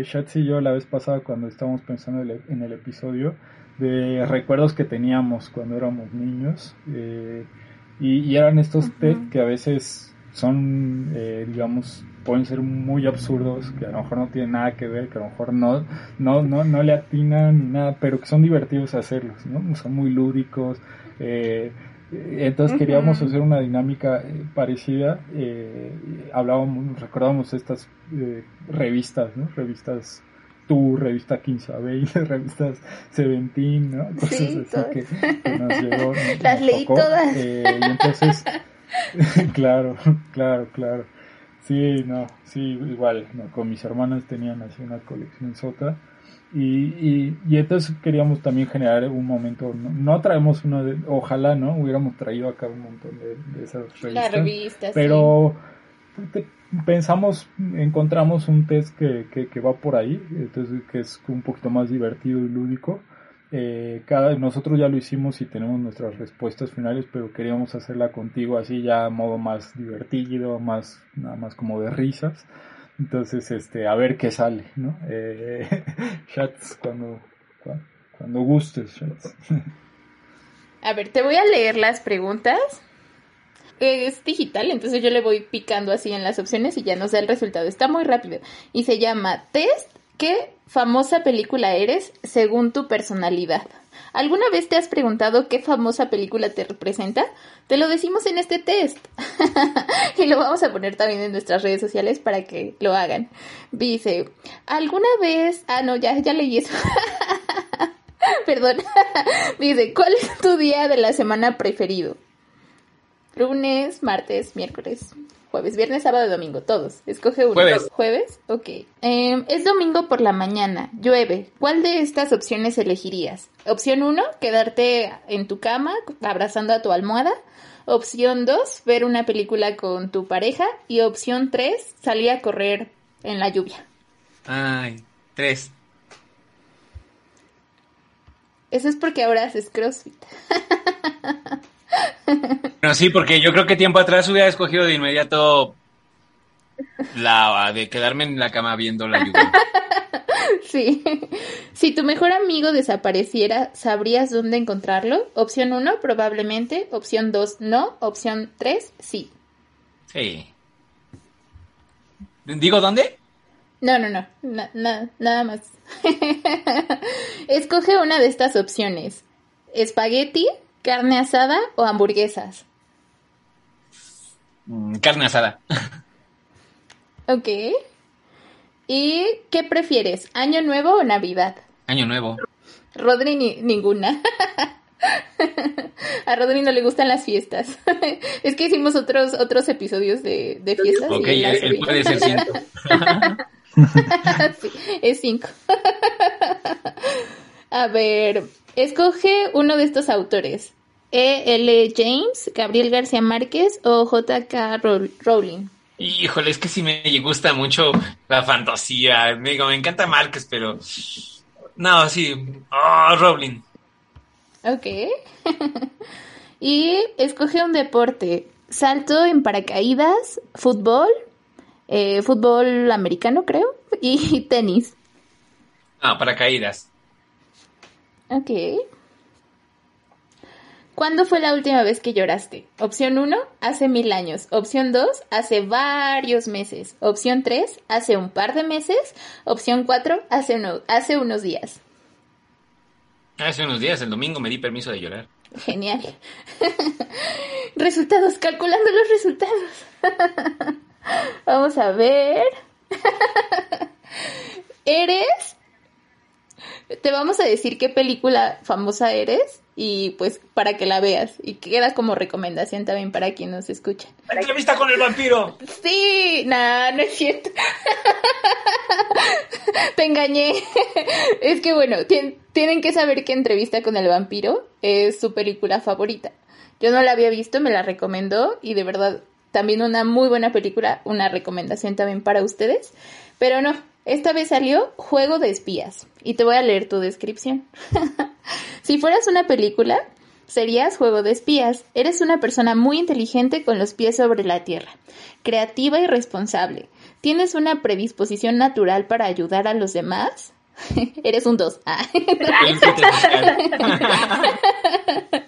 [SPEAKER 4] eh, Shatsi y yo la vez pasada cuando estábamos pensando en el episodio, de recuerdos que teníamos cuando éramos niños. Eh, y, eran estos uh que a veces son, eh, digamos, pueden ser muy absurdos, que a lo mejor no tienen nada que ver, que a lo mejor no, no, no, no le atinan ni nada, pero que son divertidos hacerlos, ¿no? Son muy lúdicos. Eh, entonces queríamos hacer una dinámica eh, parecida. hablábamos, recordábamos estas revistas, ¿no? Revistas tu revista 15 a 20, revistas Seventeen, ¿no? Cosas
[SPEAKER 2] sí,
[SPEAKER 4] así que, que, nos llegó.
[SPEAKER 2] Las leí todas.
[SPEAKER 4] Eh, y entonces, claro, claro, claro. Sí, no, sí, igual, no, con mis hermanas tenían así una colección sota. Y, y, y, entonces queríamos también generar un momento, no, no traemos uno de, ojalá, ¿no? Hubiéramos traído acá un montón de, de esas revistas.
[SPEAKER 2] La revista,
[SPEAKER 4] pero sí pensamos, encontramos un test que, que, va por ahí, entonces que es un poquito más divertido y lúdico. Eh, cada, nosotros ya lo hicimos y tenemos nuestras respuestas finales, pero queríamos hacerla contigo así ya a modo más divertido, más nada más como de risas. Entonces, este, a ver qué sale, ¿no? Eh, chats cuando, cuando, gustes.
[SPEAKER 2] A ver, te voy a leer las preguntas es digital, entonces yo le voy picando así en las opciones y ya nos da el resultado. Está muy rápido. Y se llama Test, ¿qué famosa película eres según tu personalidad? ¿Alguna vez te has preguntado qué famosa película te representa? Te lo decimos en este test. y lo vamos a poner también en nuestras redes sociales para que lo hagan. Dice, ¿alguna vez... Ah, no, ya, ya leí eso. Perdón. Dice, ¿cuál es tu día de la semana preferido? Lunes, martes, miércoles, jueves, viernes, sábado, domingo, todos. Escoge uno.
[SPEAKER 1] Jueves.
[SPEAKER 2] Jueves, ok. Em, es domingo por la mañana, llueve. ¿Cuál de estas opciones elegirías? Opción uno, quedarte en tu cama abrazando a tu almohada. Opción dos, ver una película con tu pareja. Y opción tres, salir a correr en la lluvia.
[SPEAKER 1] Ay, tres.
[SPEAKER 2] Eso es porque ahora haces CrossFit.
[SPEAKER 1] No, sí, porque yo creo que tiempo atrás hubiera escogido de inmediato la de quedarme en la cama viendo la lluvia.
[SPEAKER 2] Sí. Si tu mejor amigo desapareciera, ¿sabrías dónde encontrarlo? Opción 1, probablemente. Opción 2, no. Opción 3, sí.
[SPEAKER 1] Sí. ¿Digo dónde?
[SPEAKER 2] No, no, no. nada más. Escoge una de estas opciones. Espagueti, ¿Carne asada o hamburguesas?
[SPEAKER 1] Mm, carne asada.
[SPEAKER 2] ok. ¿Y qué prefieres? ¿Año nuevo o Navidad?
[SPEAKER 1] Año nuevo.
[SPEAKER 2] Rodri ni ninguna. A Rodri no le gustan las fiestas. es que hicimos otros otros episodios de, de fiestas.
[SPEAKER 1] Ok, él, puede ser cinco.
[SPEAKER 2] sí, es cinco. A ver, Escoge uno de estos autores. E. L. James, Gabriel García Márquez o J.K. Rowling.
[SPEAKER 1] Híjole, es que sí me gusta mucho la fantasía. Me, me encanta Márquez, pero. No, sí. Oh, Rowling.
[SPEAKER 2] Ok. y escoge un deporte. Salto en paracaídas, fútbol, eh, fútbol americano, creo, y tenis.
[SPEAKER 1] Ah, paracaídas.
[SPEAKER 2] Ok. ¿Cuándo fue la última vez que lloraste? Opción 1, hace mil años. Opción 2, hace varios meses. Opción 3, hace un par de meses. Opción 4, hace, hace unos días.
[SPEAKER 1] Hace unos días, el domingo me di permiso de llorar.
[SPEAKER 2] Genial. resultados, calculando los resultados. Vamos a ver. Eres te vamos a decir qué película famosa eres y pues para que la veas y queda como recomendación también para quien nos escucha.
[SPEAKER 1] Entrevista con el vampiro.
[SPEAKER 2] Sí, nada, no es cierto. Te engañé. Es que bueno, tienen que saber que Entrevista con el vampiro es su película favorita. Yo no la había visto, me la recomendó y de verdad también una muy buena película, una recomendación también para ustedes. Pero no, Esta vez salió Juego de Espías y te voy a leer tu descripción. si fueras una película, serías Juego de Espías. Eres una persona muy inteligente con los pies sobre la tierra, creativa y responsable. Tienes una predisposición natural para ayudar a los demás. Eres un dos. Ah.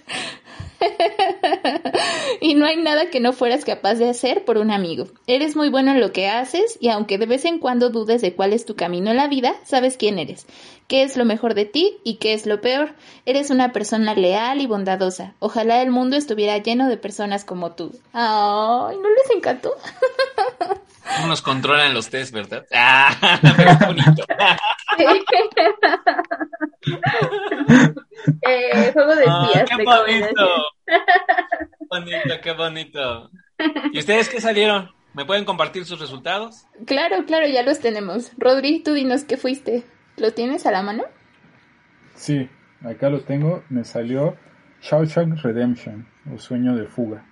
[SPEAKER 2] y no hay nada que no fueras capaz de hacer por un amigo. Eres muy bueno en lo que haces y aunque de vez en cuando dudes de cuál es tu camino en la vida, sabes quién eres, qué es lo mejor de ti y qué es lo peor. Eres una persona leal y bondadosa. Ojalá el mundo estuviera lleno de personas como tú. Ay, ¿no les encantó?
[SPEAKER 1] ¿Cómo nos controlan los test, verdad? Ah, pero bonito.
[SPEAKER 2] eh, juego de ah, espías.
[SPEAKER 1] qué bonito. bonito, qué bonito. ¿Y ustedes qué salieron? ¿Me pueden compartir sus resultados?
[SPEAKER 2] Claro, claro, ya los tenemos. Rodri, tú dinos qué fuiste. ¿Lo tienes a la mano?
[SPEAKER 4] Sí, acá lo tengo. Me salió Shawshank Redemption, o Sueño de Fuga.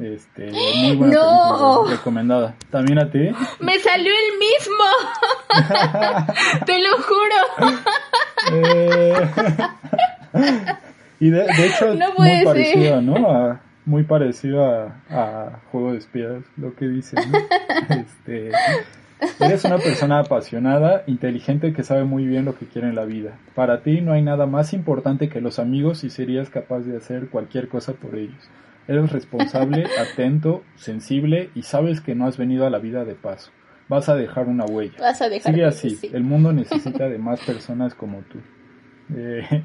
[SPEAKER 4] Este, muy buena no. recomendada. ¿También a ti?
[SPEAKER 2] ¡Me salió el mismo! ¡Te lo juro!
[SPEAKER 4] Eh, y de, hecho es muy parecido, ¿no? muy parecido a, Juego de Espías, lo que dice, Este, eres una persona apasionada, inteligente que sabe muy bien lo que quiere en la vida. Para ti no hay nada más importante que los amigos y serías capaz de hacer cualquier cosa por ellos. Eres responsable, atento, sensible y sabes que no has venido a la vida de paso. Vas a dejar una huella.
[SPEAKER 2] Vas a dejar
[SPEAKER 4] Sigue así. El mundo necesita de más personas como tú. Eh.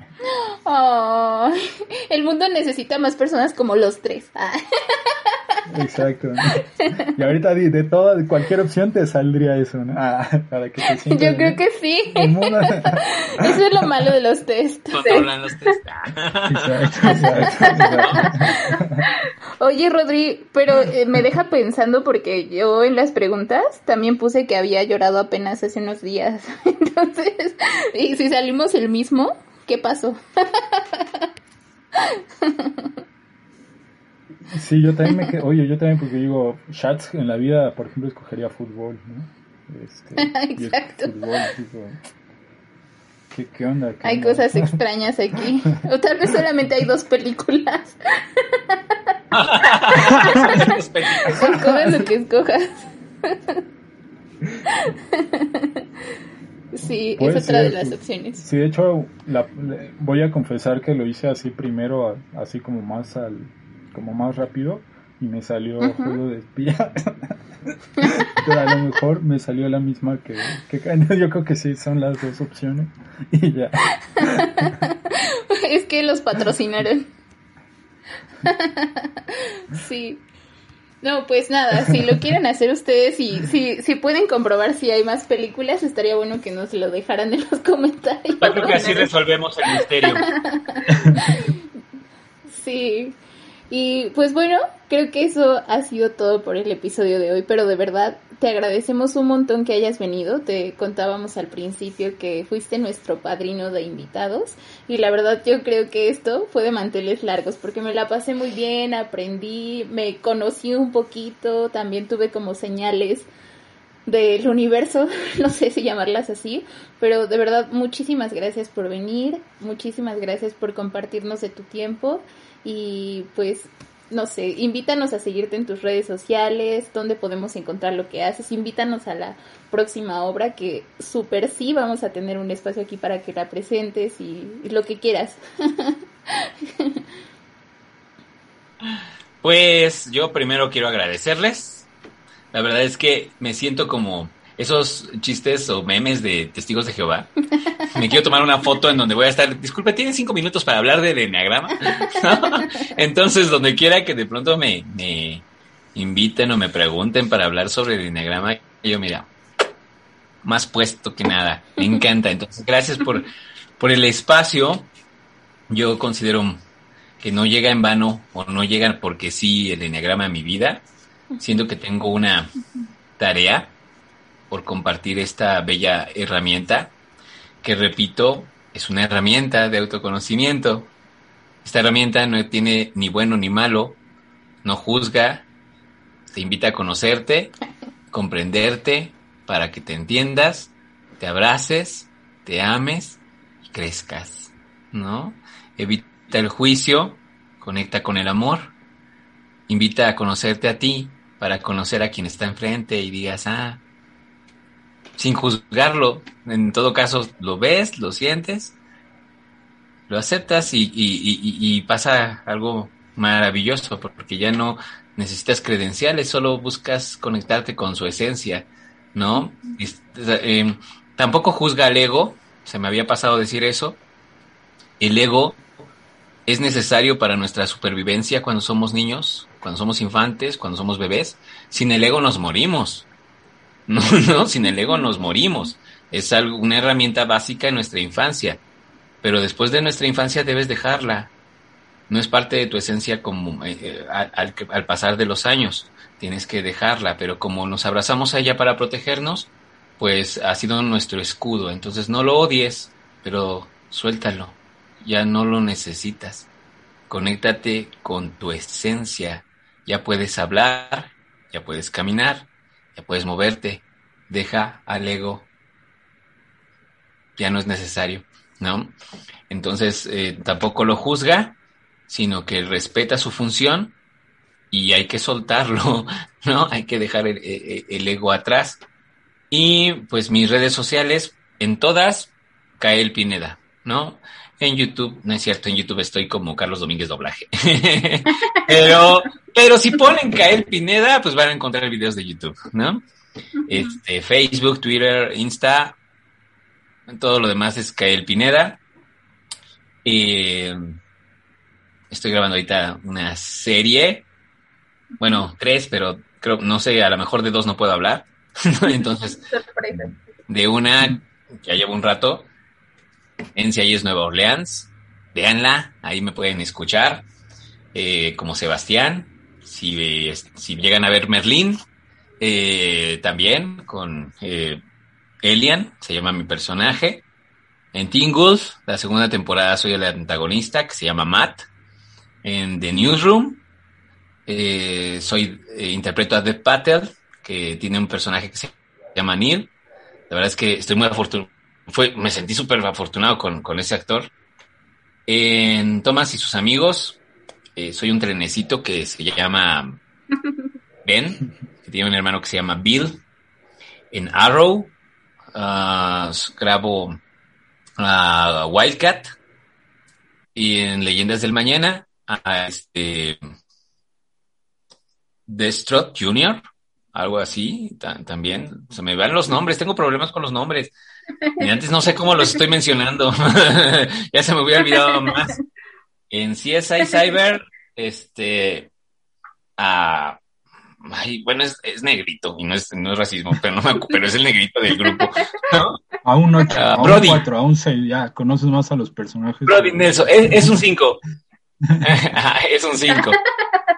[SPEAKER 2] el mundo necesita más personas como los tres.
[SPEAKER 4] Exacto. Y ahorita de, de toda, de cualquier opción te saldría eso, ¿no? Ah, para que te
[SPEAKER 2] Yo creo que sí. Eso es lo malo de los test.
[SPEAKER 1] Controlan los test. Exacto, exacto,
[SPEAKER 2] Oye, Rodri, pero eh, me deja pensando porque yo en las preguntas también puse que había llorado apenas hace unos días. Entonces, y si salimos el mismo, ¿qué pasó?
[SPEAKER 4] Sí, yo también me oye, yo también porque digo, Shats en la vida, por ejemplo, escogería fútbol, ¿no?
[SPEAKER 2] Este, Exacto.
[SPEAKER 4] ¿qué, ¿Qué, onda?
[SPEAKER 2] hay cosas extrañas aquí. O tal vez solamente hay dos películas. Escojas lo que escojas. Sí, es otra de las opciones.
[SPEAKER 4] Sí, de hecho, la, voy a confesar que lo hice así primero, así como más al como más rápido y me salió juego de espía. Pero a lo mejor me salió la misma que, que yo creo que sí son las dos opciones y ya.
[SPEAKER 2] es que los patrocinaron. sí. No, pues nada, si lo quieren hacer ustedes y si, si pueden comprobar si hay más películas, estaría bueno que nos lo dejaran en los comentarios.
[SPEAKER 1] Yo creo que así resolvemos el misterio.
[SPEAKER 2] sí. Y pues bueno, creo que eso ha sido todo por el episodio de hoy, pero de verdad te agradecemos un montón que hayas venido. Te contábamos al principio que fuiste nuestro padrino de invitados y la verdad yo creo que esto fue de manteles largos porque me la pasé muy bien, aprendí, me conocí un poquito, también tuve como señales del universo, no sé si llamarlas así, pero de verdad muchísimas gracias por venir, muchísimas gracias por compartirnos de tu tiempo y pues no sé, invítanos a seguirte en tus redes sociales, dónde podemos encontrar lo que haces, invítanos a la próxima obra que súper sí vamos a tener un espacio aquí para que la presentes y, lo que quieras.
[SPEAKER 1] Pues yo primero quiero agradecerles. La verdad es que me siento como esos chistes o memes de testigos de Jehová. Me quiero tomar una foto en donde voy a estar, disculpe, ¿tiene cinco minutos para hablar de enneagrama? Entonces, donde quiera que de pronto me, me inviten o me pregunten para hablar sobre el enneagrama, yo mira, más puesto que nada, me encanta. Entonces, gracias por, por el espacio. Yo considero que no llega en vano o no llega porque sí el enneagrama a mi vida. Siento que tengo una tarea por compartir esta bella herramienta, que repito, es una herramienta de autoconocimiento. Esta herramienta no tiene ni bueno ni malo, no juzga, te invita a conocerte, comprenderte, para que te entiendas te abraces, te ames y crezcas, ¿no? Evita el juicio, conecta con el amor, invita a conocerte a ti para conocer a quien está enfrente y digas, ah, sin juzgarlo, en todo caso lo ves, lo sientes, lo aceptas y, pasa algo maravilloso, porque ya no necesitas credenciales, solo buscas conectarte con su esencia, ¿no? Eh, tampoco juzga al ego, se me había pasado decir eso. El ego es necesario para nuestra supervivencia cuando somos niños, cuando somos infantes, cuando somos bebés. Sin el ego nos morimos. No, no, sin el ego nos morimos. Es algo, una herramienta básica en nuestra infancia. Pero después de nuestra infancia debes dejarla. No es parte de tu esencia como eh, eh, al, al pasar de los años. Tienes que dejarla, pero como nos abrazamos a ella para protegernos, pues ha sido nuestro escudo. Entonces no lo odies, pero suéltalo. Ya no lo necesitas. Conéctate con tu esencia. Ya puedes hablar, ya puedes caminar, ya puedes moverte. Deja al ego. Ya no es necesario, ¿no? Entonces eh, tampoco lo juzga, sino que respeta su función y hay que soltarlo, ¿no? Hay que dejar el, el ego atrás y pues mis redes sociales, en todas, Kael Pineda, ¿no? En YouTube, no es cierto, en YouTube estoy como Carlos Domínguez Doblaje. pero, pero si ponen Kael Pineda, pues van a encontrar videos de YouTube, ¿no? Este, Facebook, Twitter, Insta, todo lo demás es Kael Pineda. Eh, estoy grabando ahorita una serie. Bueno, tres, pero creo, no sé, a lo mejor de dos no puedo hablar. Entonces, de una, ya llevo un rato, en Nueva Orleans, véanla, ahí me pueden escuchar, eh, como Sebastián, si, si llegan a ver Merlín, eh, también con eh, Elian, se llama mi personaje. En Teen la segunda temporada soy el antagonista, que se llama Matt. En The Newsroom, soy, interpreto a Death Patel, que tiene un personaje que se llama Neil. La verdad es que estoy muy afortunado. Fue, me sentí súper afortunado con, con, ese actor. En Thomas y sus amigos, eh, soy un trenecito que se llama Ben, que tiene un hermano que se llama Bill. En Arrow, uh, grabo a Wildcat. Y en Leyendas del Mañana, a este Destrot Jr., algo así, también. Se me van los nombres, tengo problemas con los nombres. Y antes no sé cómo los estoy mencionando. ya se me hubiera olvidado más. En CSI Cyber, este, ah, bueno, es, negrito y no es, no es racismo, pero, no pero es el negrito del grupo.
[SPEAKER 4] A un 8, ah, a un 4, a un 6, ya conoces más a los personajes.
[SPEAKER 1] Brody Nelson, es, es un 5. es un 5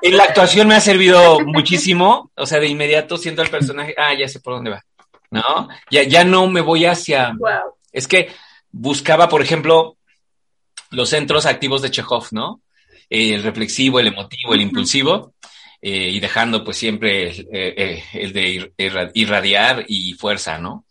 [SPEAKER 1] en la actuación me ha servido muchísimo. O sea, de inmediato siento al personaje, ah, ya sé por dónde va. ¿No? Ya, ya no me voy hacia. Es que buscaba, por ejemplo, los centros activos de Chekhov, ¿no? El reflexivo, el emotivo, el impulsivo, eh, y dejando pues siempre el, eh, eh, de irradiar y fuerza, ¿no?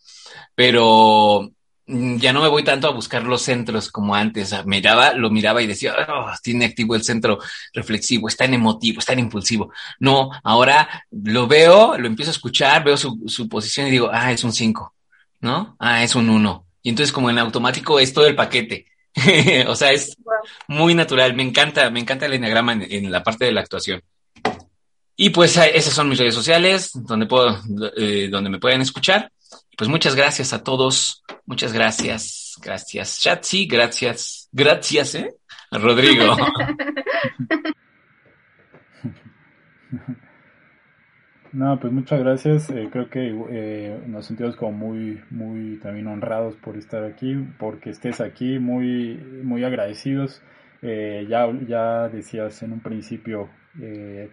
[SPEAKER 1] Pero ya no me voy tanto a buscar los centros como antes. Miraba, lo miraba y decía, oh, tiene activo el centro reflexivo, está en emotivo, está en impulsivo. No, ahora lo veo, lo empiezo a escuchar, veo su, su posición y digo, ah, es un 5, ¿no? Ah, es un 1. Y entonces como en automático es todo el paquete. o sea, es muy natural. Me encanta, me encanta el enneagrama en, la parte de la actuación. Y pues esas son mis redes sociales, donde puedo, eh, donde me pueden escuchar. Pues muchas gracias a todos, muchas gracias, gracias Chatsi, gracias, gracias, ¿eh? Rodrigo.
[SPEAKER 4] No, pues muchas gracias. Eh, creo que eh, nos sentimos como muy, muy también honrados por estar aquí, porque estés aquí, muy, muy agradecidos. Eh, ya, ya decías en un principio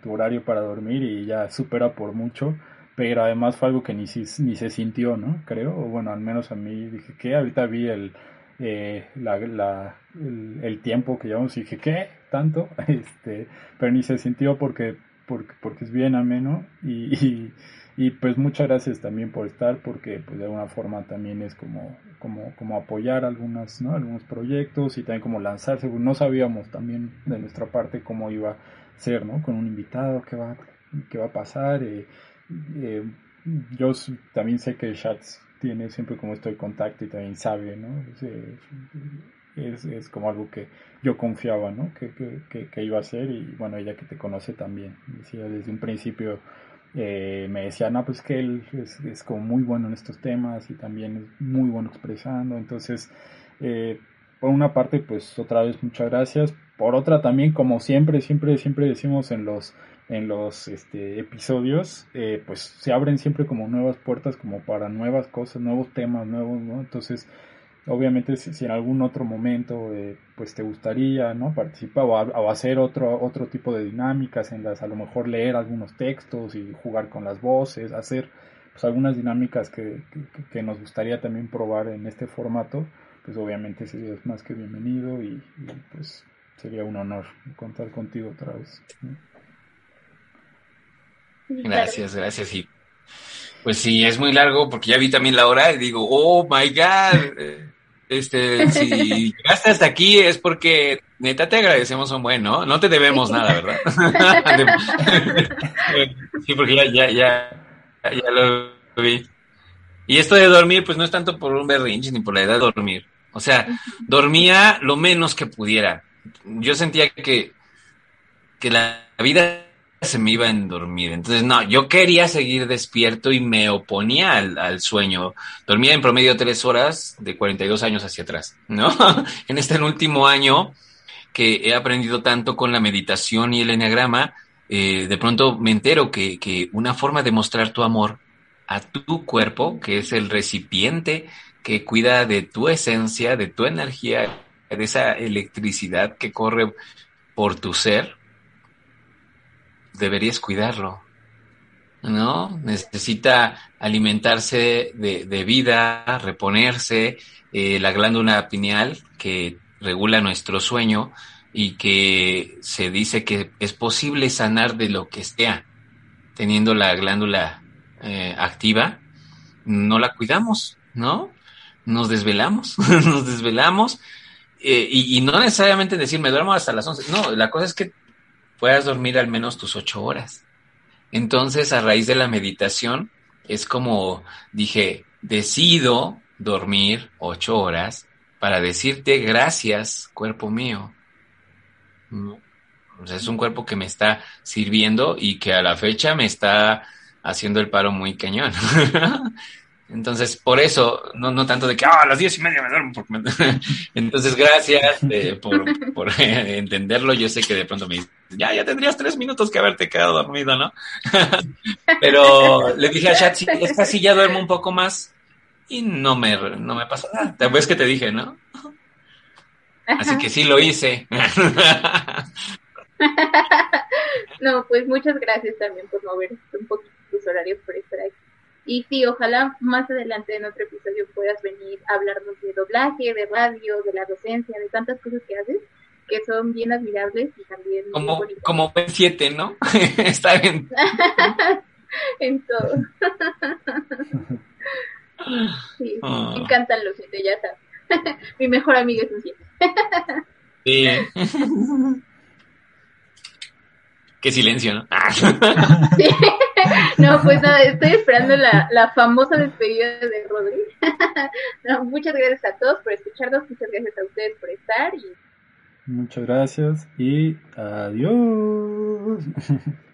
[SPEAKER 4] tu horario para dormir y ya supera por mucho pero además fue algo que ni, ni se sintió, ¿no? Creo, o bueno, al menos a mí dije que ahorita vi el, eh, la, el, tiempo que llevamos y dije, ¿qué? ¿Tanto? Este, pero ni se sintió porque porque, porque es bien ameno y, y, pues muchas gracias también por estar porque pues de alguna forma también es como, como, como apoyar algunas, ¿no? algunos proyectos y también como lanzarse, no sabíamos también de nuestra parte cómo iba a ser, ¿no? Con un invitado, qué va, qué va a pasar. Eh, eh, yo también sé que Chats tiene siempre como estoy contacto y también sabe, ¿no? Es, es, como algo que yo confiaba, ¿no? Que, que, que, iba a ser y bueno, ella que te conoce también. Decía desde un principio, eh, me decía, no, pues que él es, es, como muy bueno en estos temas y también es muy bueno expresando. Entonces, eh, por una parte, pues otra vez muchas gracias. Por otra también, como siempre, siempre, siempre decimos en los en los este, episodios, eh, pues se abren siempre como nuevas puertas, como para nuevas cosas, nuevos temas, nuevos, ¿no? Entonces, obviamente, si, en algún otro momento, eh, pues te gustaría, ¿no? Participar o, hacer otro, otro tipo de dinámicas en las, a lo mejor leer algunos textos y jugar con las voces, hacer pues algunas dinámicas que, que, nos gustaría también probar en este formato, pues obviamente serías más que bienvenido y, pues sería un honor contar contigo otra vez.
[SPEAKER 1] Gracias, gracias. Y pues sí, es muy largo porque ya vi también la hora y digo, oh my God. Este, si llegaste hasta aquí es porque neta te agradecemos un buen, ¿no? No te debemos nada, ¿verdad? sí, porque ya, ya, ya, ya lo vi. Y esto de dormir, pues no es tanto por un berrinche ni por la edad de dormir. O sea, dormía lo menos que pudiera. Yo sentía que, que la vida se me iba a dormir. Entonces, no, yo quería seguir despierto y me oponía al, sueño. Dormía en promedio tres horas de 42 años hacia atrás, ¿no? en este último año que he aprendido tanto con la meditación y el enneagrama, eh, de pronto me entero que, que una forma de mostrar tu amor a tu cuerpo, que es el recipiente que cuida de tu esencia, de tu energía, de esa electricidad que corre por tu ser, deberías cuidarlo, ¿no? Necesita alimentarse de, vida, reponerse, eh, la glándula pineal que regula nuestro sueño y que se dice que es posible sanar de lo que esté teniendo la glándula eh, activa, no la cuidamos, ¿no? Nos desvelamos, nos desvelamos eh, y, no necesariamente decir me duermo hasta las 11, no, la cosa es que puedas dormir al menos tus ocho horas. Entonces, a raíz de la meditación, es como dije, decido dormir ocho horas para decirte gracias, cuerpo mío. es un cuerpo que me está sirviendo y que a la fecha me está haciendo el paro muy cañón. Entonces, por eso, no, no tanto de que ah, a las diez y media me duermo. Entonces, gracias eh, por, entenderlo. Yo sé que de pronto me dices, ya, ya tendrías tres minutos que haberte quedado dormido, ¿no? Pero le dije a Chat, es casi ya duermo un poco más y no me, no me pasa nada. Ves que te dije, ¿no? Así que sí lo hice.
[SPEAKER 2] no, pues muchas gracias también por mover un poquito tus horarios por estar aquí. Y sí, ojalá más adelante en otro episodio puedas venir a hablarnos de doblaje, de radio, de la docencia, de tantas cosas que haces que son bien admirables y también
[SPEAKER 1] como como siete, ¿no? Está bien.
[SPEAKER 2] en todo. sí, ah. me encantan los siete, ya sabes. Mi mejor amigo es un siete.
[SPEAKER 1] sí. Qué silencio, ¿no?
[SPEAKER 2] No, pues nada, estoy esperando la, la famosa despedida de Rodri. no, muchas gracias a todos por escucharnos, muchas gracias a ustedes por estar y
[SPEAKER 4] Muchas gracias y adiós.